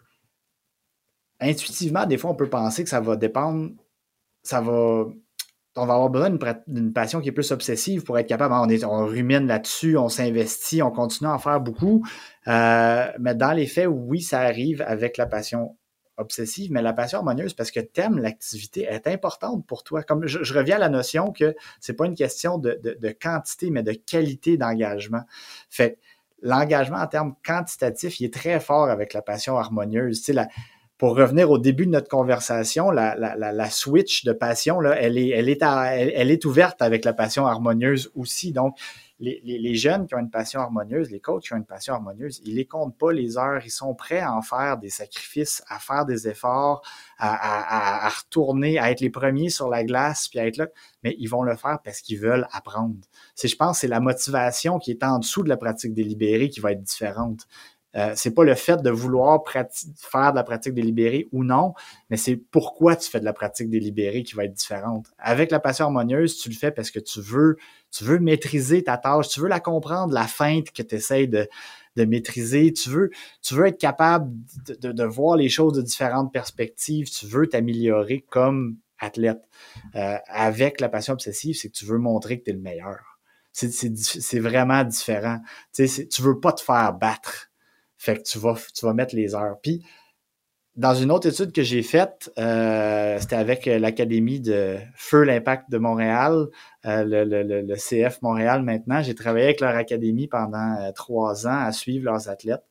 intuitivement, des fois, on peut penser que ça va dépendre, ça va on va avoir besoin d'une passion qui est plus obsessive pour être capable. On, rumine là-dessus, on s'investit, on continue à en faire beaucoup. Euh, mais dans les faits, oui, ça arrive avec la passion obsessive, mais la passion harmonieuse, parce que t'aimes l'activité, est importante pour toi. Comme je, reviens à la notion que c'est pas une question de, quantité, mais de qualité d'engagement. Fait l'engagement en termes quantitatifs, il est très fort avec la passion harmonieuse. La, pour revenir au début de notre conversation, la, switch de passion, elle, est, ouverte avec la passion harmonieuse aussi. Donc, les, jeunes qui ont une passion harmonieuse, les coachs qui ont une passion harmonieuse, ils les comptent pas les heures, ils sont prêts à en faire des sacrifices, à faire des efforts, à, retourner, à être les premiers sur la glace, puis à être là, mais ils vont le faire parce qu'ils veulent apprendre. C'est, je pense, c'est la motivation qui est en dessous de la pratique délibérée qui va être différente. Euh, c'est pas le fait de vouloir faire de la pratique délibérée ou non, mais c'est pourquoi tu fais de la pratique délibérée qui va être différente. Avec la passion harmonieuse, tu le fais parce que tu veux, tu veux maîtriser ta tâche, tu veux la comprendre, la feinte que tu essaies de, maîtriser, tu veux, tu veux être capable de, de, voir les choses de différentes perspectives, tu veux t'améliorer comme athlète. Euh, avec la passion obsessive, c'est que tu veux montrer que tu es le meilleur. C'est vraiment différent. Tu sais, tu veux pas te faire battre fait que tu vas, tu vas mettre les heures. Puis, dans une autre étude que j'ai faite, euh, c'était avec euh, l'Académie de Feu l'Impact de Montréal, euh, le, CF Montréal maintenant. J'ai travaillé avec leur académie pendant trois ans à suivre leurs athlètes.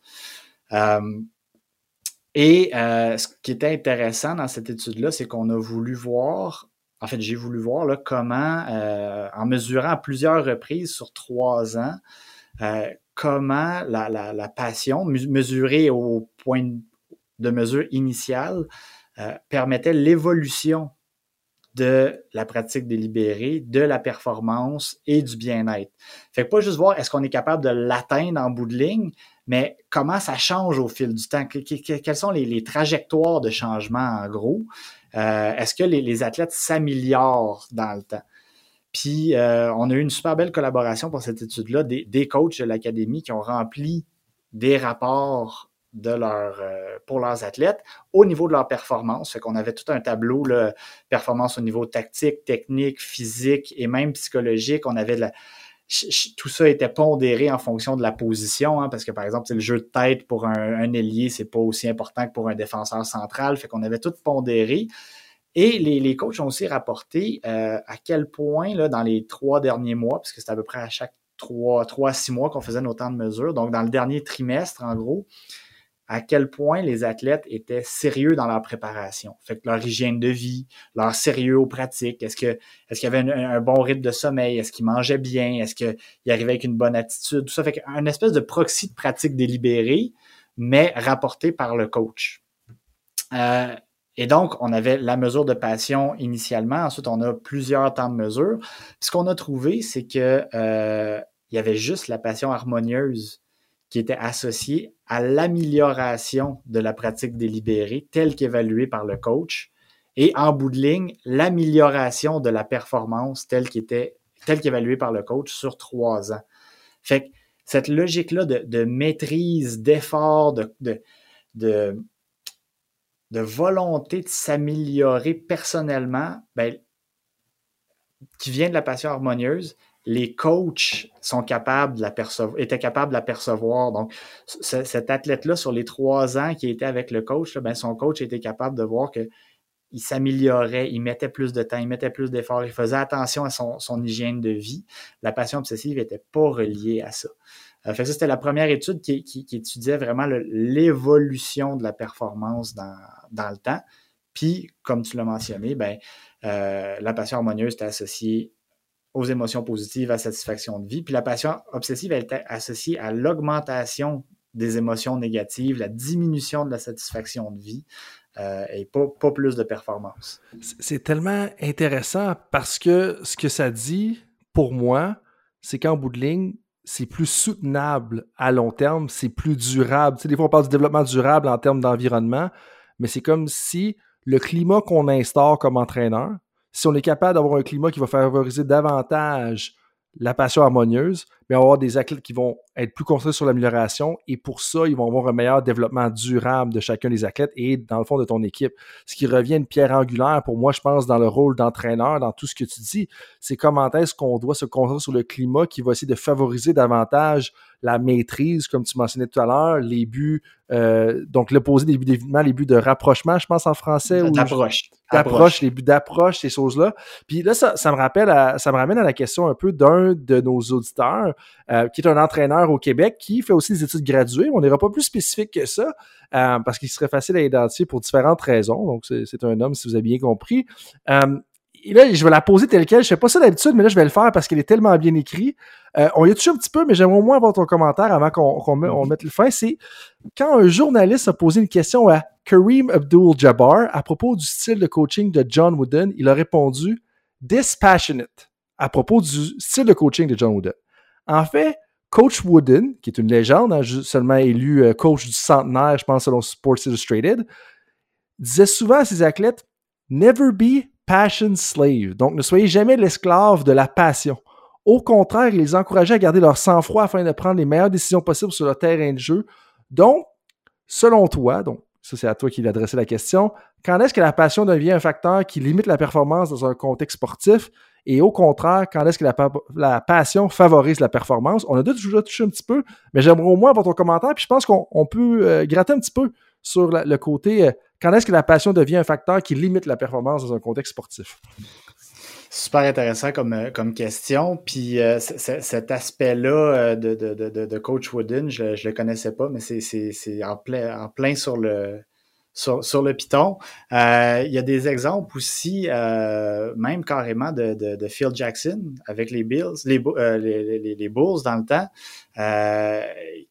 et ce qui était intéressant dans cette étude-là, c'est qu'on a voulu voir, en fait, j'ai voulu voir là, comment, en mesurant à plusieurs reprises sur trois ans, comment la, passion, mesurée au point de mesure initial, euh, permettait l'évolution de la pratique délibérée, de la performance et du bien-être? Fait que pas juste voir est-ce qu'on est capable de l'atteindre en bout de ligne, mais comment ça change au fil du temps? quelles sont les, trajectoires de changement en gros? Euh, est-ce que les athlètes s'améliorent dans le temps? Puis, euh, on a eu une super belle collaboration pour cette étude-là, des, coachs de l'académie qui ont rempli des rapports euh, pour leurs athlètes au niveau de leur performance. Fait qu'on avait tout un tableau, là, performance au niveau tactique, technique, physique et même psychologique. On avait de la, tout ça était pondéré en fonction de la position, hein, parce que par exemple, le jeu de tête pour un, un ailier, c'est pas aussi important que pour un défenseur central. Fait qu'on avait tout pondéré. Et les, coachs ont aussi rapporté euh, à quel point, là, dans les trois derniers mois, puisque c'était à peu près à chaque trois, trois six mois qu'on faisait nos temps de mesure, donc dans le dernier trimestre, en gros, à quel point les athlètes étaient sérieux dans leur préparation. Fait que leur hygiène de vie, leur sérieux aux pratiques, est-ce que est-ce qu'il y avait un, bon rythme de sommeil, est-ce qu'ils mangeaient bien, est-ce qu'ils arrivaient avec une bonne attitude, tout ça. Fait qu'un espèce de proxy de pratique délibérée, mais rapporté par le coach. Euh, et donc, on avait la mesure de passion initialement. Ensuite, on a plusieurs temps de mesure. ce qu'on a trouvé, c'est que euh, il y avait juste la passion harmonieuse qui était associée à l'amélioration de la pratique délibérée telle qu'évaluée par le coach. Et en bout de ligne, l'amélioration de la performance telle qu'évaluée par le coach sur trois ans. Fait que cette logique-là de, maîtrise, d'effort, de, de de volonté de s'améliorer personnellement, ben, qui vient de la passion harmonieuse, les coachs sont capables de la étaient capables de la percevoir. Donc, cet athlète-là, sur les trois ans qui était avec le coach, ben, son coach était capable de voir que il s'améliorait, il mettait plus de temps, il mettait plus d'efforts, il faisait attention à son, hygiène de vie. La passion obsessive n'était pas reliée à ça. Euh, ça, c'était la première étude qui, étudiait vraiment l'évolution de la performance dans, le temps. Puis, comme tu l'as mentionné, ben, euh, la passion harmonieuse était associée aux émotions positives, à la satisfaction de vie. Puis la passion obsessive, elle était associée à l'augmentation des émotions négatives, la diminution de la satisfaction de vie, euh, et pas, plus de performance. C'est tellement intéressant parce que ce que ça dit, pour moi, c'est qu'en bout de ligne, c'est plus soutenable à long terme, c'est plus durable. Tu sais, des fois, on parle du développement durable en termes d'environnement, mais c'est comme si le climat qu'on instaure comme entraîneur, si on est capable d'avoir un climat qui va favoriser davantage la passion harmonieuse, mais on va avoir des athlètes qui vont être plus concentrés sur l'amélioration et pour ça, ils vont avoir un meilleur développement durable de chacun des athlètes et dans le fond de ton équipe. Ce qui revient une pierre angulaire pour moi, je pense, dans le rôle d'entraîneur, dans tout ce que tu dis, c'est comment est-ce qu'on doit se concentrer sur le climat qui va essayer de favoriser davantage la maîtrise, comme tu mentionnais tout à l'heure, les buts, euh, donc l'opposé des buts d'évitement, les buts de rapprochement, je pense en français. D'approche. D'approche, les buts d'approche, ces choses-là. Puis là, ça, me rappelle, ça me ramène à la question un peu d'un de nos auditeurs, euh, qui est un entraîneur au Québec, qui fait aussi des études graduées. On n'ira pas plus spécifique que ça, euh, parce qu'il serait facile à identifier pour différentes raisons. Donc, c'est un homme, si vous avez bien compris et là, je vais la poser telle quelle. Je fais pas ça d'habitude, mais là, je vais le faire parce qu'elle est tellement bien écrite. Euh, on y a touché un petit peu, mais j'aimerais au moins avoir ton commentaire avant qu'on mette le fin. C'est quand un journaliste a posé une question à Kareem Abdul-Jabbar à propos du style de coaching de John Wooden, il a répondu dispassionate à propos du style de coaching de John Wooden. En fait, Coach Wooden, qui est une légende, hein, seulement élu euh, coach du centenaire, je pense, selon Sports Illustrated, disait souvent à ses athlètes Never be passion slave. Donc, ne soyez jamais l'esclave de la passion. Au contraire, il les encourageait à garder leur sang-froid afin de prendre les meilleures décisions possibles sur le terrain de jeu. Donc, selon toi, donc ça c'est à toi qu'il adressait la question, quand est-ce que la passion devient un facteur qui limite la performance dans un contexte sportif? Et au contraire, quand est-ce que la, passion favorise la performance? On a déjà touché un petit peu, mais j'aimerais au moins avoir ton commentaire, puis je pense qu'on peut euh, gratter un petit peu sur le côté euh, quand est-ce que la passion devient un facteur qui limite la performance dans un contexte sportif? Super intéressant comme, euh, question. Puis cet aspect-là de, coach Wooden, je ne le connaissais pas, mais c'est en plein sur le, sur, le Python. il y a des exemples aussi, même carrément de, de, Phil Jackson avec les Bills, les, les, les, Bulls dans le temps. Euh,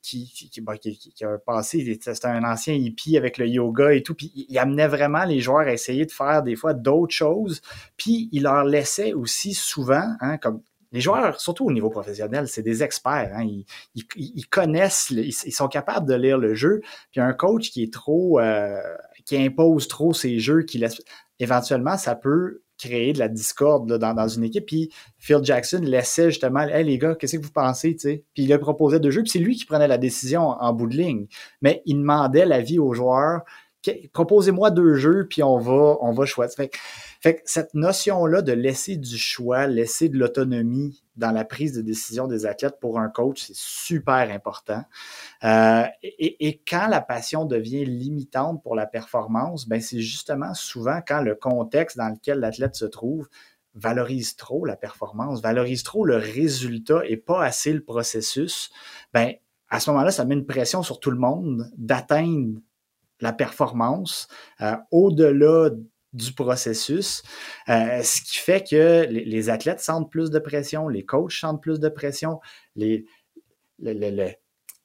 qui, qui, qui, a un passé, c'était un ancien hippie avec le yoga et tout, puis il amenait vraiment les joueurs à essayer de faire des fois d'autres choses, puis il leur laissait aussi souvent, hein, comme les joueurs, surtout au niveau professionnel, c'est des experts. Hein, ils, ils, connaissent, ils, sont capables de lire le jeu. Puis un coach qui est trop, euh, qui impose trop ses jeux, qui laisse, éventuellement, ça peut créer de la discorde dans, dans, une équipe. Puis Phil Jackson laissait justement, hey les gars, qu'est-ce que vous pensez, tu sais? Puis il a proposé deux jeux, puis c'est lui qui prenait la décision en, bout de ligne. Mais il demandait l'avis aux joueurs. Proposez-moi deux jeux, puis on va, on va choisir. Fait, fait que cette notion-là de laisser du choix, laisser de l'autonomie dans la prise de décision des athlètes pour un coach, c'est super important. Euh, et, quand la passion devient limitante pour la performance, ben c'est justement souvent quand le contexte dans lequel l'athlète se trouve valorise trop la performance, valorise trop le résultat et pas assez le processus, ben à ce moment-là, ça met une pression sur tout le monde d'atteindre la performance euh, au-delà du processus, euh, ce qui fait que les, athlètes sentent plus de pression, les coachs sentent plus de pression, les,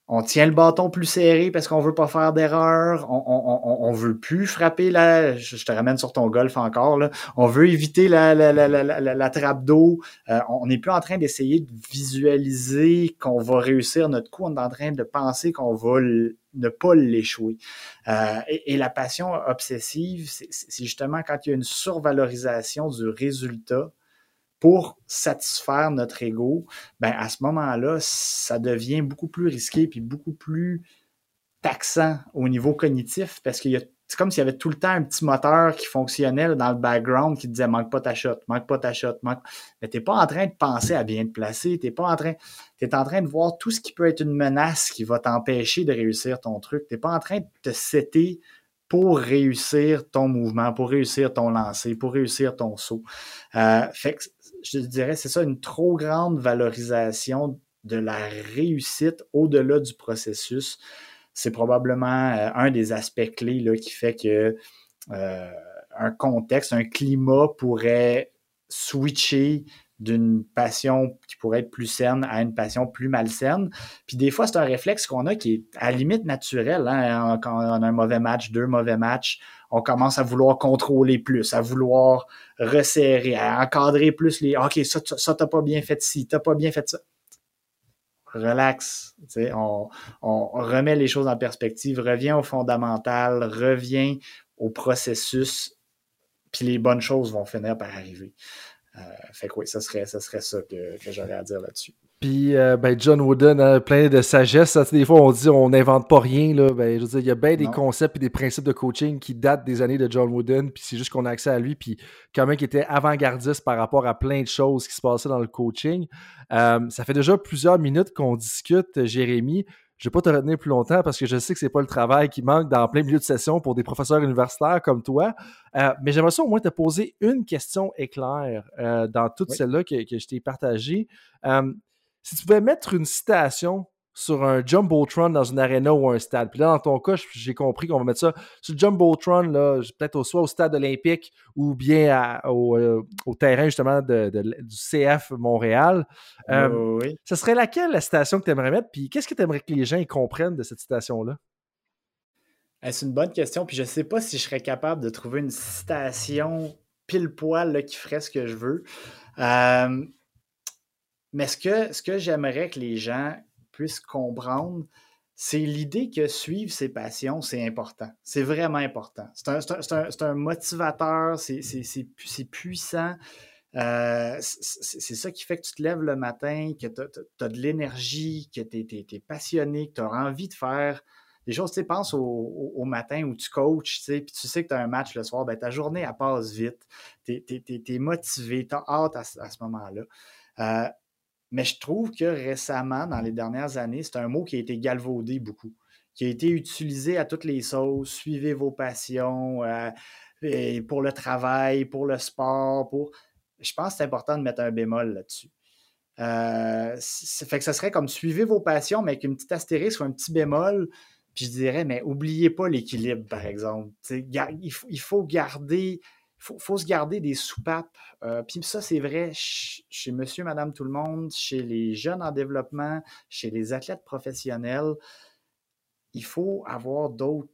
on tient le bâton plus serré parce qu'on veut pas faire d'erreur, on, on, veut plus frapper la, je, te ramène sur ton golf encore, là. on veut éviter la, la, la, la trappe d'eau, euh, on n'est plus en train d'essayer de visualiser qu'on va réussir notre coup, on est en train de penser qu'on va ne pas l'échouer. Euh, et, la passion obsessive, c'est justement quand il y a une survalorisation du résultat pour satisfaire notre ego, ben à ce moment-là, ça devient beaucoup plus risqué puis beaucoup plus taxant au niveau cognitif parce que c'est comme s'il y avait tout le temps un petit moteur qui fonctionnait dans le background qui disait manque pas ta shot, manque pas ta shot, manque. Mais t'es pas en train de penser à bien te placer, t'es pas en train, t'es en train de voir tout ce qui peut être une menace qui va t'empêcher de réussir ton truc. T'es pas en train de te setter pour réussir ton mouvement, pour réussir ton lancer, pour réussir ton saut. Euh, fait que je dirais, c'est ça, une trop grande valorisation de la réussite au-delà du processus. C'est probablement euh, un des aspects clés qui fait que euh, un contexte, un climat pourrait switcher d'une passion qui pourrait être plus saine à une passion plus malsaine. Puis des fois, c'est un réflexe qu'on a qui est à limite naturel. Hein? Quand on a un mauvais match, deux mauvais matchs, on commence à vouloir contrôler plus, à vouloir resserrer, à encadrer plus les OK, ça, ça t'as pas bien fait ci, t'as pas bien fait ça. Relax. On, on remet les choses en perspective, revient au fondamental, revient au processus, puis les bonnes choses vont finir par arriver. Euh, fait que oui, ça serait, ça, serait ça que, que j'aurais à dire là-dessus. Puis euh, ben John Wooden a plein de sagesse. Des fois, on dit on n'invente pas rien. Là. Ben, je veux dire, il y a bien des concepts et des principes de coaching qui datent des années de John Wooden. Puis c'est juste qu'on a accès à lui. Puis quand même, qui était avant-gardiste par rapport à plein de choses qui se passaient dans le coaching. Euh, ça fait déjà plusieurs minutes qu'on discute, Jérémy. Je ne vais pas te retenir plus longtemps parce que je sais que c'est pas le travail qui manque dans plein milieu de session pour des professeurs universitaires comme toi. Euh, mais j'aimerais ça au moins te poser une question éclair dans toutes celles-là que, je t'ai partagées. Si tu pouvais mettre une citation sur un Jumbotron dans une arena ou un stade. Puis là, dans ton cas, j'ai compris qu'on va mettre ça sur le Jumbotron, là, peut-être soit au stade olympique ou bien euh, au, terrain justement de, du CF Montréal. Euh, oui. Ce serait laquelle la citation que tu aimerais mettre? Puis qu'est-ce que tu aimerais que les gens y comprennent de cette citation-là? Eh, c'est une bonne question. Puis je ne sais pas si je serais capable de trouver une citation pile poil qui ferait ce que je veux. Euh, mais ce que, ce que j'aimerais que les gens puissent comprendre, c'est l'idée que suivre ses passions, c'est important. C'est vraiment important. C'est un, motivateur, c'est puissant. Euh, c'est ça qui fait que tu te lèves le matin, que tu as, de l'énergie, que tu es, passionné, que tu as envie de faire des choses. Tu sais, pense au, matin où tu coaches, puis tu sais que tu as un match le soir, ben, ta journée, elle passe vite. Tu es, motivé, tu as hâte à, ce moment-là. Euh, mais je trouve que récemment, dans les dernières années, c'est un mot qui a été galvaudé beaucoup, qui a été utilisé à toutes les sauces. Suivez vos passions euh, pour le travail, pour le sport. Pour... Je pense que c'est important de mettre un bémol là-dessus. Euh, ça fait que ça serait comme suivez vos passions, mais avec une petite astérisque ou un petit bémol. Puis je dirais, mais oubliez pas l'équilibre, par exemple. il faut garder faut, faut se garder des soupapes. Euh, puis ça, c'est vrai chez monsieur, madame, tout le monde, chez les jeunes en développement, chez les athlètes professionnels. Il faut avoir d'autres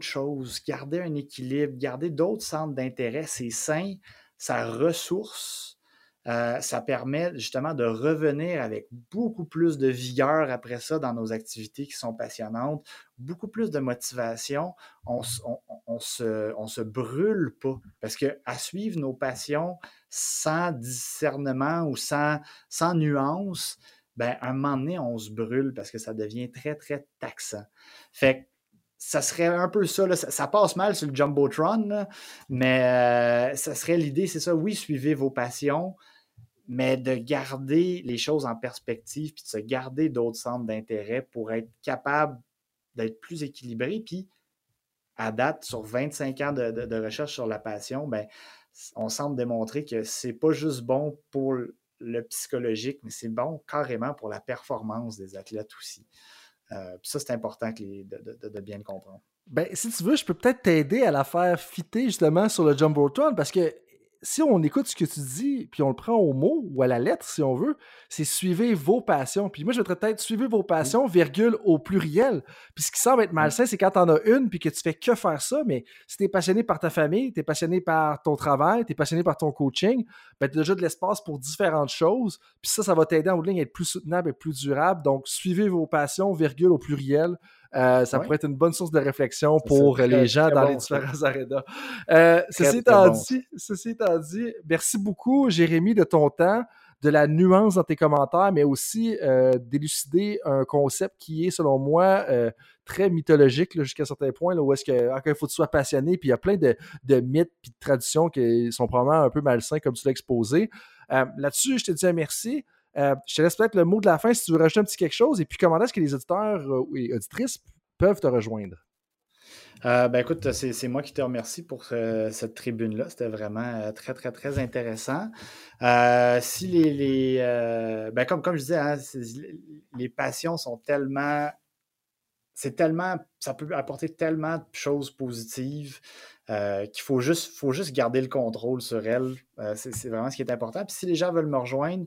choses, garder un équilibre, garder d'autres centres d'intérêt. C'est sain, ça ressource. Euh, ça permet justement de revenir avec beaucoup plus de vigueur après ça dans nos activités qui sont passionnantes, beaucoup plus de motivation. On, on, se, on se brûle pas parce que à suivre nos passions sans discernement ou sans, sans nuance, ben, à un moment donné, on se brûle parce que ça devient très, très taxant. Fait ça serait un peu ça, ça, passe mal sur le Jumbotron, mais euh, ça serait l'idée, c'est ça, oui, suivez vos passions, mais de garder les choses en perspective, puis de se garder d'autres centres d'intérêt pour être capable d'être plus équilibré. Puis, à date, sur 25 ans de, recherche sur la passion, ben, on semble démontrer que c'est pas juste bon pour le psychologique, mais c'est bon carrément pour la performance des athlètes aussi. Euh, ça, c'est important de, bien le comprendre. Ben, si tu veux, je peux peut-être t'aider à la faire fitter justement sur le Jumbotron parce que si on écoute ce que tu dis, puis on le prend au mot ou à la lettre, si on veut, c'est suivez vos passions. Puis moi, je vais peut-être suivez vos passions, virgule, au pluriel. Puis ce qui semble être malsain, c'est quand t'en as une, puis que tu fais que faire ça, mais si t'es passionné par ta famille, t'es passionné par ton travail, t'es passionné par ton coaching, ben t'as déjà de l'espace pour différentes choses. Puis ça, ça va t'aider en bout de ligne à être plus soutenable et plus durable. Donc, suivez vos passions, virgule, au pluriel. Euh, ça pourrait être une bonne source de réflexion pour les gens dans les différents arénas. Euh, ceci, étant dit, ceci étant dit, merci beaucoup, Jérémy, de ton temps. de la nuance dans tes commentaires, mais aussi euh, d'élucider un concept qui est, selon moi, euh, très mythologique jusqu'à certains points, là, où est-ce que, il faut que tu sois passionné, puis il y a plein de, mythes et de traditions qui sont probablement un peu malsains, comme tu l'as exposé. Euh, là-dessus, je te dis un merci. Je te laisse peut-être le mot de la fin si tu veux rajouter un petit quelque chose. Et puis, comment est-ce que les auditeurs et auditrices peuvent te rejoindre? Euh, ben écoute, c'est moi qui te remercie pour euh, cette tribune-là. C'était vraiment euh, très, très, très intéressant. si les. ben comme, comme je disais, hein, les passions sont tellement. C'est tellement. Ça peut apporter tellement de choses positives qu'il faut juste, faut juste garder le contrôle sur elles. c'est vraiment ce qui est important. Puis si les gens veulent me rejoindre,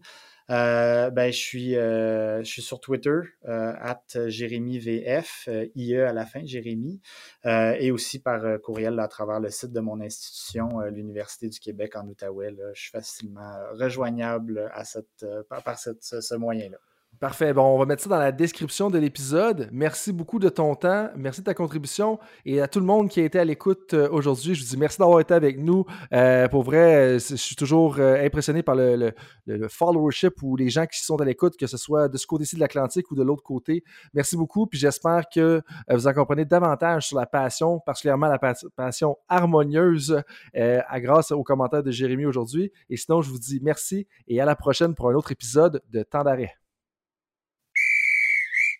euh, ben, je suis, euh, je suis sur Twitter, euh, at JérémyVF, IE à la fin, Jérémy, et aussi par courriel à travers le site de mon institution, l'Université du Québec en Outaouais. je suis facilement rejoignable à cette, par, ce moyen-là. Parfait. Bon, on va mettre ça dans la description de l'épisode. Merci beaucoup de ton temps. Merci de ta contribution. Et à tout le monde qui a été à l'écoute euh, aujourd'hui, je vous dis merci d'avoir été avec nous. Euh, pour vrai, euh, je suis toujours impressionné par le, followership ou les gens qui sont à l'écoute, que ce soit de ce côté-ci de l'Atlantique ou de l'autre côté. Merci beaucoup. Puis j'espère que vous en comprenez davantage sur la passion, particulièrement la passion harmonieuse, grâce aux commentaires de Jérémy aujourd'hui. Et sinon, je vous dis merci et à la prochaine pour un autre épisode de Temps d'arrêt.